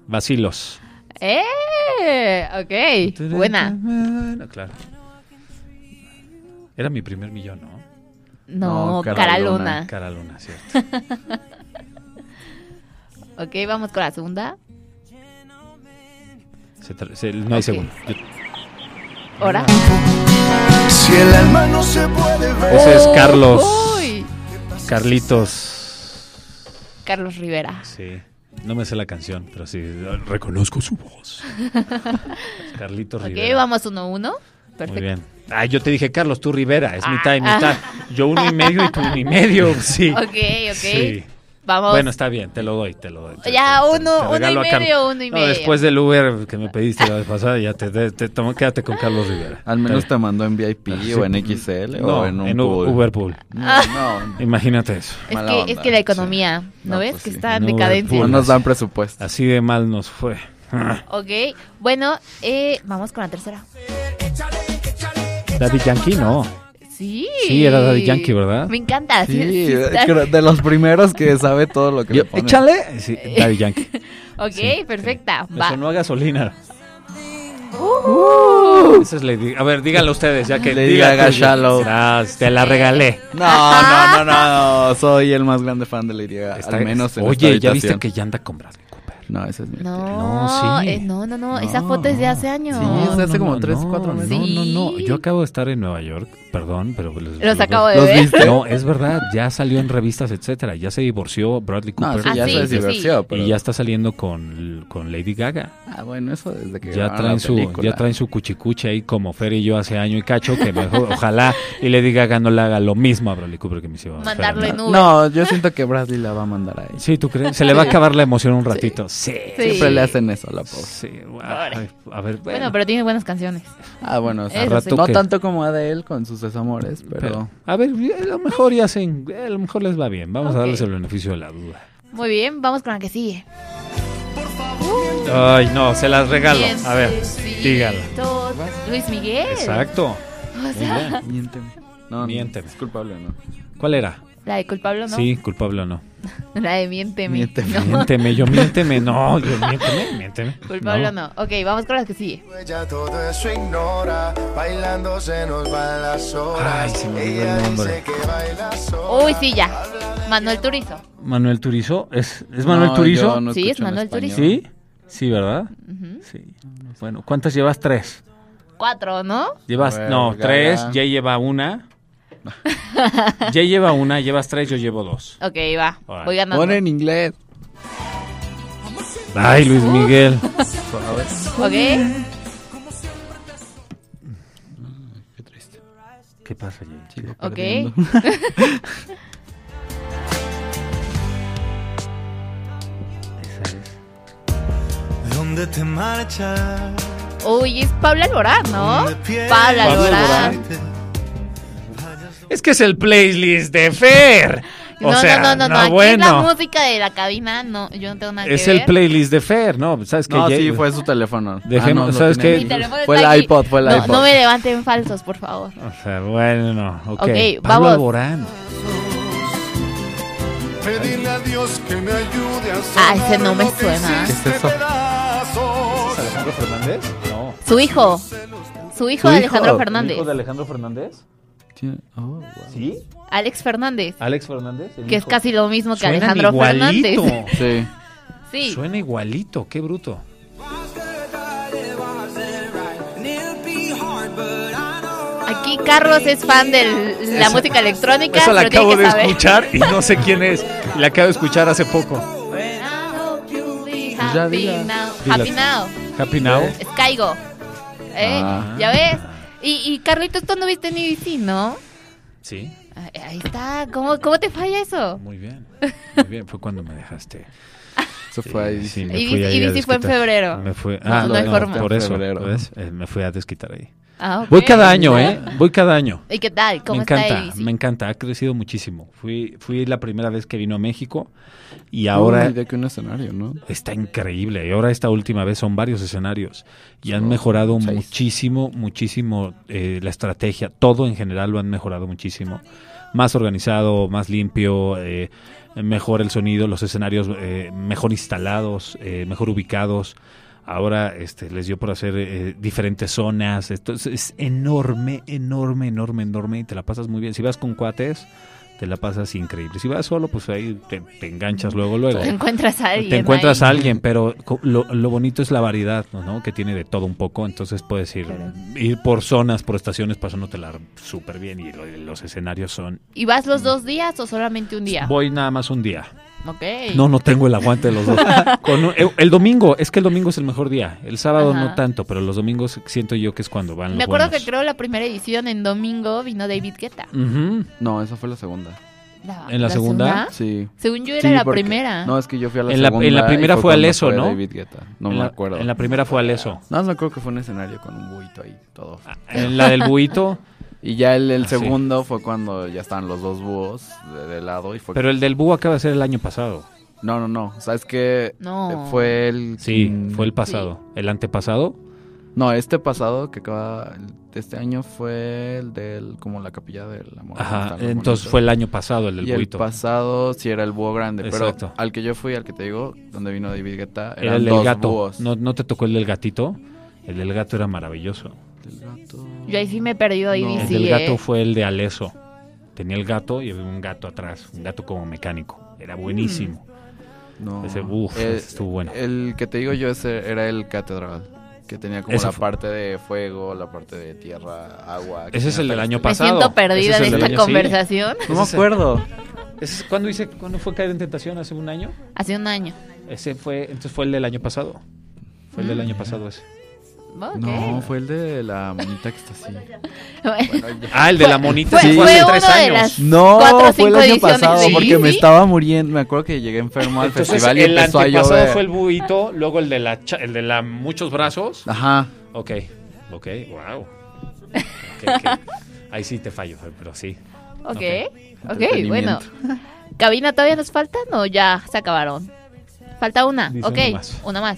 Vacilos. ¡Eh! Ok. Buena. Bueno, claro. Era mi primer millón, ¿no? No, No, cara, cara luna. luna. Cara luna, cierto. Ok, vamos con la segunda. Se se- no hay Ok. segundo. Yo- Ahora. Si el alma no se puede ver. Ese es Carlos. Uy. Carlitos. Carlos Rivera. Sí. No me sé la canción, pero sí. Reconozco su voz. Carlitos Ok, Rivera. vamos uno a uno. Muy Perfecto. bien. Ah, yo te dije, Carlos, tú Rivera. Es Ah, mitad y mitad. Yo uno y medio y tú uno y medio. Sí. Ok, ok. Sí. Vamos. Bueno, está bien, te lo doy, te lo doy. Te- Ya, te- uno- te uno y medio, uno y No, medio. después del Uber que me pediste la vez pasada, ya te, te, te- toma- quédate con Carlos Rivera. Al menos te mandó en VIP Sí. o en XL No, o en un en pool. U- Uberpool. No, no, Imagínate eso. es, que, onda, es que la economía, ¿no, No, ves? pues que sí. está en No, decadencia. no nos dan presupuesto. Así de mal nos fue. Ok, bueno, eh, vamos con la tercera. Daddy Yankee, no. Sí. Sí, era Daddy Yankee, ¿verdad? Me encanta. Sí, Sí, sí de, los primeros que sabe todo lo que Yo- le ponen. échale. Sí, Daddy Yankee. Ok, Sí, perfecta. Me Va. sonó a gasolina. Uh. Esa es Lady- A ver, díganlo ustedes, ya que Lady diga Gaga. Shallow. Ah, te la regalé. No, no, no, no, no, soy el más grande fan de Lady Gaga, Está- al menos en Oye, esta ya viste que ya anda con Bradley. No, ese es mi No, No, sí. eh, no, no, no, Esa No. foto es de hace años. Sí, es de hace como tres, cuatro meses. No, no, no. Sí. Yo acabo de estar en Nueva York, perdón, pero... les- Los acabo de ¿Los ver. viste? No, es verdad, ya salió en revistas, etcétera. Ya se divorció Bradley No, Cooper sí, ya Ah, sí, se sí, divorció, pero... y ya está saliendo con, con Lady Gaga. Ah, bueno, eso desde que Ya traen su, película. ya traen su cuchicuche ahí como Fer y yo hace año y cacho, que mejor, ojalá y Lady Gaga no le haga lo mismo a Bradley Cooper que me a Mandarlo en Uber. No, yo siento que Bradley la va a mandar ahí. Sí, ¿tú crees? Se le va a acabar la emoción un ratito. Sí. Sí. Siempre le hacen eso a la pobre. Sí, ay, a ver, Bueno, pero tiene buenas canciones. Ah, bueno, o sea, sí. no que- tanto como Adele con sus desamores, pero... pero, a ver, a lo mejor ya hacen, a lo mejor les va bien. Vamos Ok. a darles el beneficio de la duda. Muy bien, vamos con la que sigue. Ay, no, se las regalo. A ver, dígalo. Luis Miguel. Exacto. O sea. Miénteme. No, Miénteme. No, es culpable, ¿no? ¿Cuál era? la de culpable, ¿no? Sí, culpable o no. La de miénteme. Miénteme. No, Miénteme, yo miénteme, no, yo miénteme, miénteme. culpable o no. Ok, vamos con la que sigue. Ella todo eso ignora, bailando se nos van las horas. Ay, se me olvidó el nombre. Uy, sí, ya. Manuel Turizo. Manuel Turizo, ¿es, ¿es Manuel No, Turizo? yo no Sí, es escucho en Manuel español. ¿Sí? Sí, ¿verdad? Ujú. Sí. Bueno, ¿cuántas llevas? Tres. Cuatro, ¿no? Llevas, no, tres, Jay lleva una. Jay lleva una, llevas tres, yo llevo dos. Ok, va. Voy ganando. Pon en inglés. Ay, Luis Miguel. Ok. Qué triste. ¿Qué pasa, Jay? Ok. perdiendo. Esa es. ¿Dónde te marchas? Uy, es Pablo Alborán, ¿no? ¿Dónde piensas Pablo Pablo Alborán. Es que es el playlist de Fer. O no, sea, no, no, no, Aquí bueno. la música de la cabina, no, yo no tengo nada Es que el ver. playlist de Fer, ¿no? ¿Sabes qué? No, Ya- sí, fue su teléfono. Dejemos- no, lo ¿sabes qué? Mi teléfono Fue el aquí. iPod, fue el no, iPod. No me levanten falsos, por favor. O sea, bueno, ok. Ok, Pablo vamos. Alborán. Pedirle a Dios que me ayude a Ah, ese no me que suena. hiciste ¿Qué es eso? ¿Alejandro Fernández? No. Su hijo. Su hijo de Alejandro Fernández. ¿El hijo de Alejandro Fernández? Sí, oh, wow. ¿Sí? Alex Fernández. ¿Alex Fernández? el Que es casi lo mismo que Suenan Alejandro igualito. Fernández. Sí. Sí. Suena igualito, qué bruto. Aquí Carlos es fan de la Eso- música electrónica, Eso la acabo que de saber. escuchar y no sé quién es. La acabo de escuchar hace poco. Ya Happy now. Happy now. Happy Now. Es Caigo. ¿Eh? Ah. ¿Ya ves? Y, y Carlitos, tú no viste en IBC, ¿no? Sí, Ahí- Ahí está. ¿Cómo, ¿Cómo te falla eso? muy bien. Muy bien, fue cuando me dejaste. Eso fue ahí. Sí, sí. fui fue en febrero. Me No, ah, no forma. por eso. Eh, me fui a desquitar ahí. Ah. Voy cada año, ¿eh? Voy cada año. ¿Y qué tal? ¿Cómo me está encanta, me encanta, ha crecido muchísimo. Fui, fui la primera vez que vino a México y ahora Uy, de que un escenario, ¿no? está increíble. Y ahora esta última vez son varios escenarios y han mejorado seis. muchísimo, muchísimo eh, la estrategia. Todo en general lo han mejorado muchísimo. Más organizado, más limpio, eh, mejor el sonido, los escenarios eh, mejor instalados, eh, mejor ubicados. Ahora este, les dio por hacer eh, diferentes zonas. Esto es, es enorme, enorme, enorme, enorme. Y te la pasas muy bien. Si vas con cuates, te la pasas increíble. Si vas solo, pues ahí te, te enganchas luego, luego. Te encuentras a alguien. Te encuentras ahí. a alguien, pero lo, lo bonito es la variedad, ¿no? Que tiene de todo un poco. Entonces puedes ir, Claro. ir por zonas, por estaciones, pasándotela súper bien. Y lo- los escenarios son... ¿Y vas los dos días o solamente un día? Voy nada más un día. No, no tengo el aguante de los dos. Con un- el, el domingo, es que el domingo es el mejor día. El sábado Ajá. no tanto, pero los domingos siento yo que es cuando van los Me acuerdo buenos. que creo la primera edición en domingo vino David Guetta. No, esa fue la segunda. ¿En la segunda? Sí. Según yo era Sí, la porque- primera. No, es que yo fui a la En la- segunda. en la primera fue cuando Aleso, ¿no? David Guetta. No en me la, acuerdo. En la primera fue Aleso. No, me acuerdo que fue un escenario con un buito ahí, todo. En la del buito. Y ya el, el Ah, sí. segundo fue cuando ya estaban los dos búhos de, de lado y fue... Pero el del búho acaba de ser el año pasado. No, no, no. ¿Sabes qué? No. Eh, Fue el... Sí, fue el pasado. ¿El antepasado? No, este pasado que acaba... Este año fue el del... Como la capilla del amor. Ajá, entonces bonito. fue el año pasado el del y el pasado sí era el búho grande, Exacto. pero al que yo fui, al que te digo, donde vino David Guetta, Era eran el del dos gato. búhos. ¿No, ¿No te tocó el del gatito? El del gato era maravilloso. Del gato. Yo ahí sí me he perdido No. El del ¿eh? gato fue el de Aleso. Tenía el gato y había un gato atrás, un gato como mecánico. Era buenísimo. No. Ese, uf, Eh, estuvo bueno. El que te digo yo ese era el catedral, que tenía como Ese la fue. parte de fuego, la parte de tierra, agua. Ese es el del año este- Me pasado. siento perdida Ese es en esta año- sí. conversación. No me acuerdo. Es cuando hice, ¿cuándo fue caer en tentación? ¿Hace un año? Hace un año. Ese fue, entonces fue el del año pasado. Fue el del año pasado ese. No, fue el de la monita que está así. Ah, el de la monita fue- sí fue fue hace tres de años. las- No, Cuatro fue el año ediciones, pasado sí, porque me estaba muriendo. Me acuerdo que llegué enfermo al Entonces festival y el empezó a llover. fue el buito, luego el de la cha- el de la muchos brazos. Ajá. Ok, ok, wow. Ok, ok. Ahí sí te fallo, pero sí. Ok. Ok, Entretenimiento. bueno. ¿Cabina todavía nos faltan o ya se acabaron? Falta una. Dice ok, una más. una más.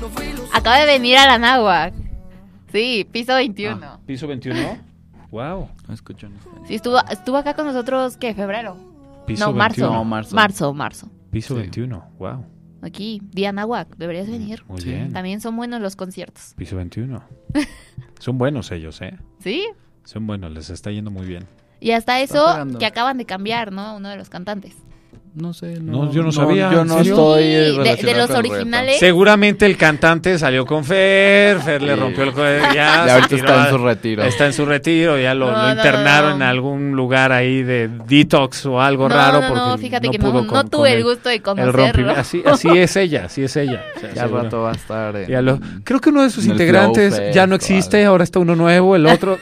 Lo Acaba de venir a la náhuac. Sí, piso 21. Ah, Piso 21. Wow. No escucho. no. Sí, estuvo, estuvo acá con nosotros, ¿qué? ¿Febrero? Piso no, marzo. 21. No, marzo. Marzo, marzo. Piso Sí. 21. Wow. Aquí, día náhuac. Deberías venir. Muy Sí. bien. También son buenos los conciertos. Piso 21. Son buenos ellos, ¿eh? ¿Sí? Son buenos, les está yendo muy bien. Y hasta eso que acaban de cambiar, ¿no? Uno de los cantantes. No sé. No, yo no sabía, Yo ¿en no estoy. De- los originales. Seguramente el cantante salió con Fer, Fer le rompió el juego, ya Y se ahorita está en su retiro. Está en su retiro, ya lo, No, lo no, internaron no, no. en algún lugar ahí de detox o algo no, raro. no, porque no, fíjate que no, pudo no con- tuve con el gusto de conocerlo. Así, así es ella, así es ella. O sea, Ya rato va a estar. en- ya lo- creo que uno de sus integrantes ya no existe, ahora está uno nuevo, el otro.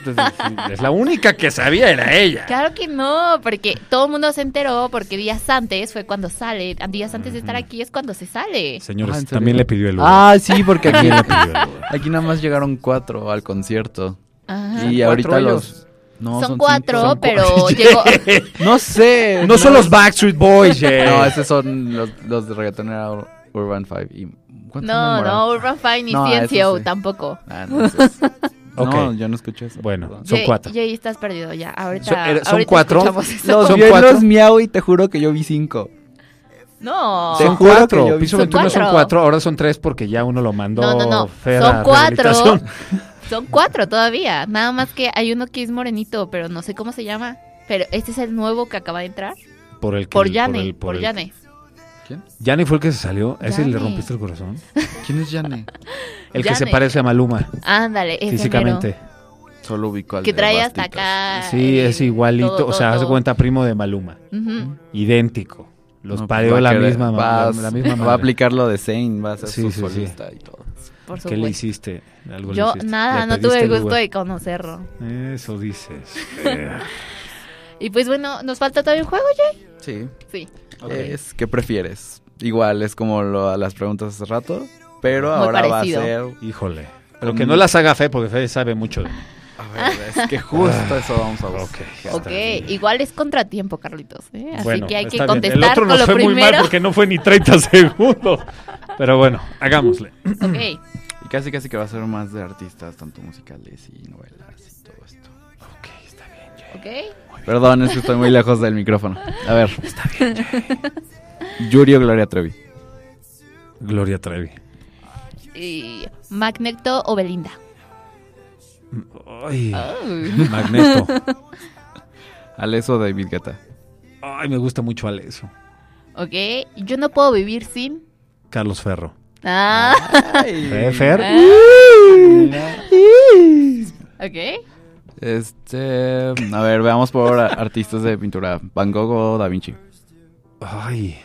es la única que sabía era ella. Claro que no, porque todo el mundo se enteró porque días antes después fue cuando sale. Días antes de estar aquí es cuando se sale. Señores, Ah, también le pidió el Uber. Ah, sí, porque aquí, También le pidió el Uber. aquí nada más llegaron cuatro al concierto. Ajá. Y ¿Cuatro ahorita ellos? los... No, son, cuatro, son pero llegó. No sé. No son los Backstreet Boys, Jay. No, esos son los, los de reggaeton era Ur- Urban 5. ¿Y No, no, Urban Fine ni No, sí. tampoco. Ah, no, esos- Ok. no, yo no escuché eso. Bueno, perdón. son cuatro. Jay, estás perdido ya. Ahorita, Son- era- son ahorita cuatro. escuchamos eso. Los ¿Son cuatro? los miau y te juro que yo vi cinco. No. Te Son juro que cuatro. yo vi- Piso Son 21 son cuatro. cuatro, ahora son tres porque ya uno lo mandó. No, no, no. Son cuatro. Son cuatro todavía. Nada más que hay uno que es morenito, pero no sé cómo se llama. Pero este es el nuevo que acaba de entrar. Por el que- Por Yane. el- Por el- Yane. Yane fue el que se salió. ¿A ese le rompiste el corazón? ¿Quién es Yane? El que se Yane. parece a Maluma Ándale, ese físicamente. mero. Solo ubico al Que de trae hasta Bastitas. acá. Sí, eh, es igualito. todo, o sea, todo, haz de todo. cuenta primo de Maluma. Ujú. Idéntico. Los No, pareó va a la querer- misma, va, la, la misma Va a madre. aplicar lo de Zane, va a ser Sí, su sí, sí. solista y todo. Por ¿Qué le supuesto. hiciste? Algo le Yo hiciste. nada, Le no tuve pediste el el gusto de conocerlo. Eso dices. Eh, Y pues bueno, ¿nos falta todavía un juego, Jay? Sí. Sí. Es, ¿Qué prefieres? Igual es como lo- las preguntas hace rato, pero Muy ahora parecido. va a ser... Híjole. Pero que no las haga fe, porque Fe sabe mucho de. A ver, es que justo eso vamos a buscar. Ok. está Ok, bien. igual es contratiempo, Carlitos. ¿eh? Así Bueno, que hay que está bien. contestar El otro nos fue muy mal porque no fue ni 30 segundos. Pero bueno, hagámosle. Ok, Y casi casi que va a ser más de artistas, tanto musicales y novelas ok. Perdón, es que estoy muy lejos del micrófono. A ver. Está bien. Yuri o Gloria Trevi. Gloria Trevi. Y Magneto o Belinda. Ay, Ay. Magneto. Aleso o David Guetta. Ay, me gusta mucho Aleso. Ok, yo no puedo vivir sin. Carlos Ferro. Ah, ¿Eh, Fer? ok. Este, a ver, veamos por artistas de pintura. Van Gogh o Da Vinci. Ay,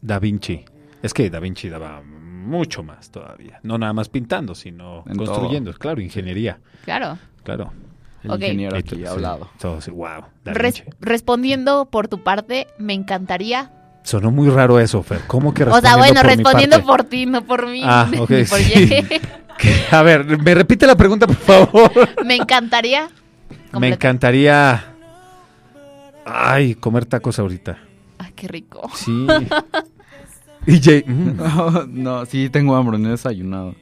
Da Vinci. Es que Da Vinci daba mucho más todavía. No nada más pintando, sino En construyendo. Claro, ingeniería. Claro. Claro. El Ok. ingeniero Y aquí hablado. todo wow. Da Res- Vinci. respondiendo por tu parte, me encantaría. Sonó muy raro eso, Fer. ¿Cómo que O sea, respondiendo bueno, por mi respondiendo parte? por ti, no por mí. Ah, ok, por sí. A ver, me repite la pregunta, por favor. me encantaría. Me encantaría. Ay, comer tacos ahorita. Ay, qué rico. Sí. Y Jay, mm, No, no, sí tengo hambre, no he desayunado.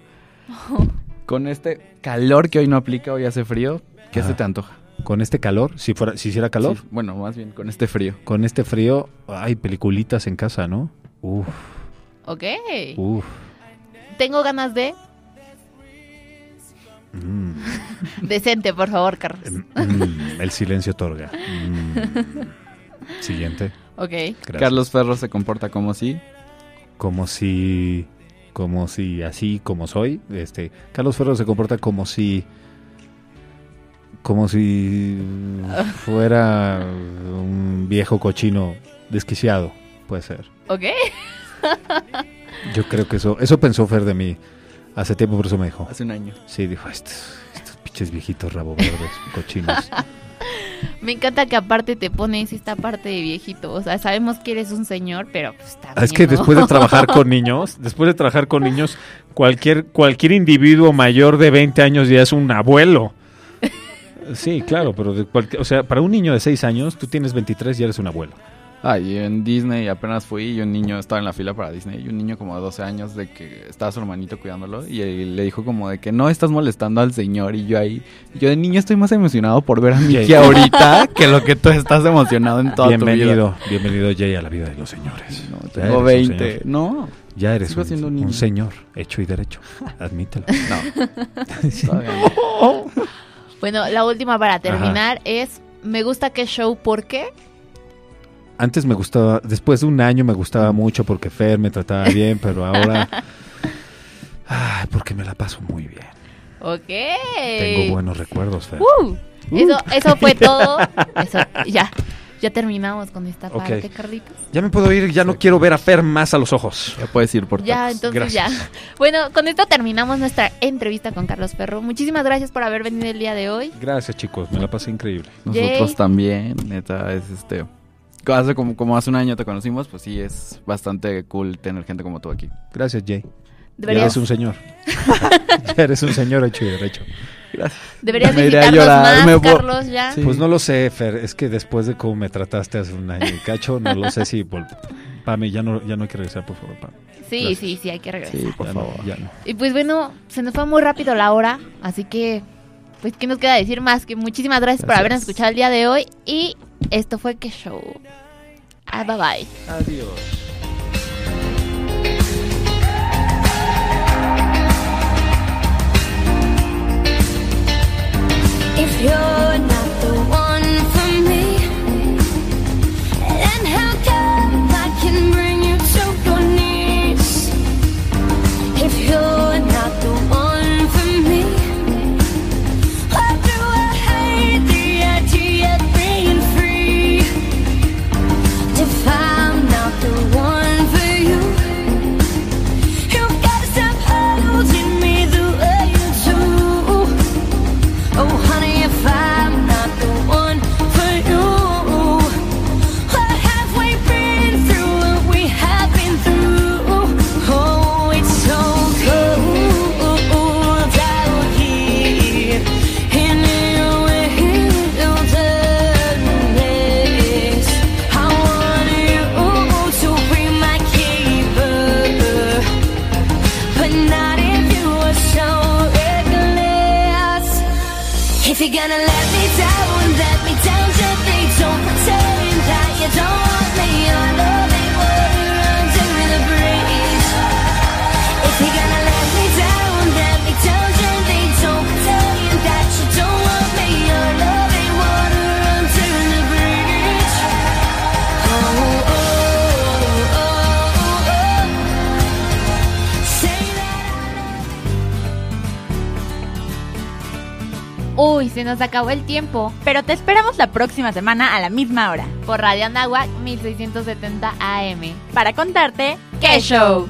Con este calor que hoy no aplica, hoy hace frío, ¿qué Ah. se te antoja? con este calor, si fuera, si hiciera calor, Sí, bueno, más bien con este frío. con este frío, hay peliculitas en casa, ¿no? Uf, Ok. uf. Tengo ganas de. Mm, Decente, por favor, Carlos. mm, el silencio otorga. Mm. Siguiente. Ok. Gracias. Carlos Ferro se comporta como si. como si como si así como soy este Carlos Ferro se comporta como si como si fuera un viejo cochino desquiciado puede ser Ok. yo creo que eso eso pensó Fer de mí hace tiempo por eso me dijo Hace un año. sí dijo estos, estos pinches viejitos rabo verdes cochinos Me encanta que aparte te pones esta parte de viejito. O sea, sabemos que eres un señor, pero pues también. Es que ¿no? después de trabajar con niños, después de trabajar con niños, cualquier, cualquier individuo mayor de 20 años ya es un abuelo. Sí, claro, pero de cualquier, o sea, para un niño de 6 años, tú tienes 23 y eres un abuelo. Ay, en Disney apenas fui y un niño estaba en la fila para Disney y un niño como de 12 años de que estaba su hermanito cuidándolo y él le dijo como de que no estás molestando al señor y yo ahí, yo de niño estoy más emocionado por ver a Mickey ahorita que lo que tú estás emocionado en toda tu vida. bienvenido, bienvenido Jay a la vida de los señores. No, Ya tengo eres un 20. señor. No, Ya eres Sigo un, siendo un un niño. señor, hecho y derecho. Admítelo. no. Bueno, la última para terminar es. Me gusta que show, ¿por qué? Antes me gustaba, después de un año me gustaba mucho porque Fer me trataba bien, pero ahora... Ay, porque me la paso muy bien. Ok. Tengo buenos recuerdos, Fer. Uh, Eso, eso fue todo. Eso, ya. Ya terminamos con esta Ok. parte, Carlitos. Ya me puedo ir, ya no quiero ver a Fer más a los ojos. Ya puedes ir por Ya, tacos. entonces Gracias. ya. Bueno, con esto terminamos nuestra entrevista con Carlos Ferro. Muchísimas gracias por haber venido el día de hoy. Gracias, chicos, me la pasé increíble. Nosotros Jay. también, neta, es este hace como, como hace un año te conocimos, pues sí, es bastante cool tener gente como tú aquí. Gracias, Jay. Ya eres un señor. ya eres un señor hecho y derecho. deberías Me visitarnos llorar, más, me Carlos, ya. Sí. Pues no lo sé, Fer. Es que después de cómo me trataste hace un año y cacho, no lo sé si... vol- Pame, ya no, ya no hay que regresar, por favor, Pame. Sí, Gracias. sí, sí, hay que regresar. Sí, por Ya no, favor. ya no. Y pues bueno, se nos fue muy rápido la hora, así que, pues, ¿qué nos queda decir más? Que muchísimas gracias, por habernos escuchado el día de hoy. Y esto fue Que Show. Ah, bye bye. Adiós. If you're not the one nos acabó el tiempo. Pero te esperamos la próxima semana a la misma hora Por Radio Anáhuac 1670 AM. para contarte ¡Qué show!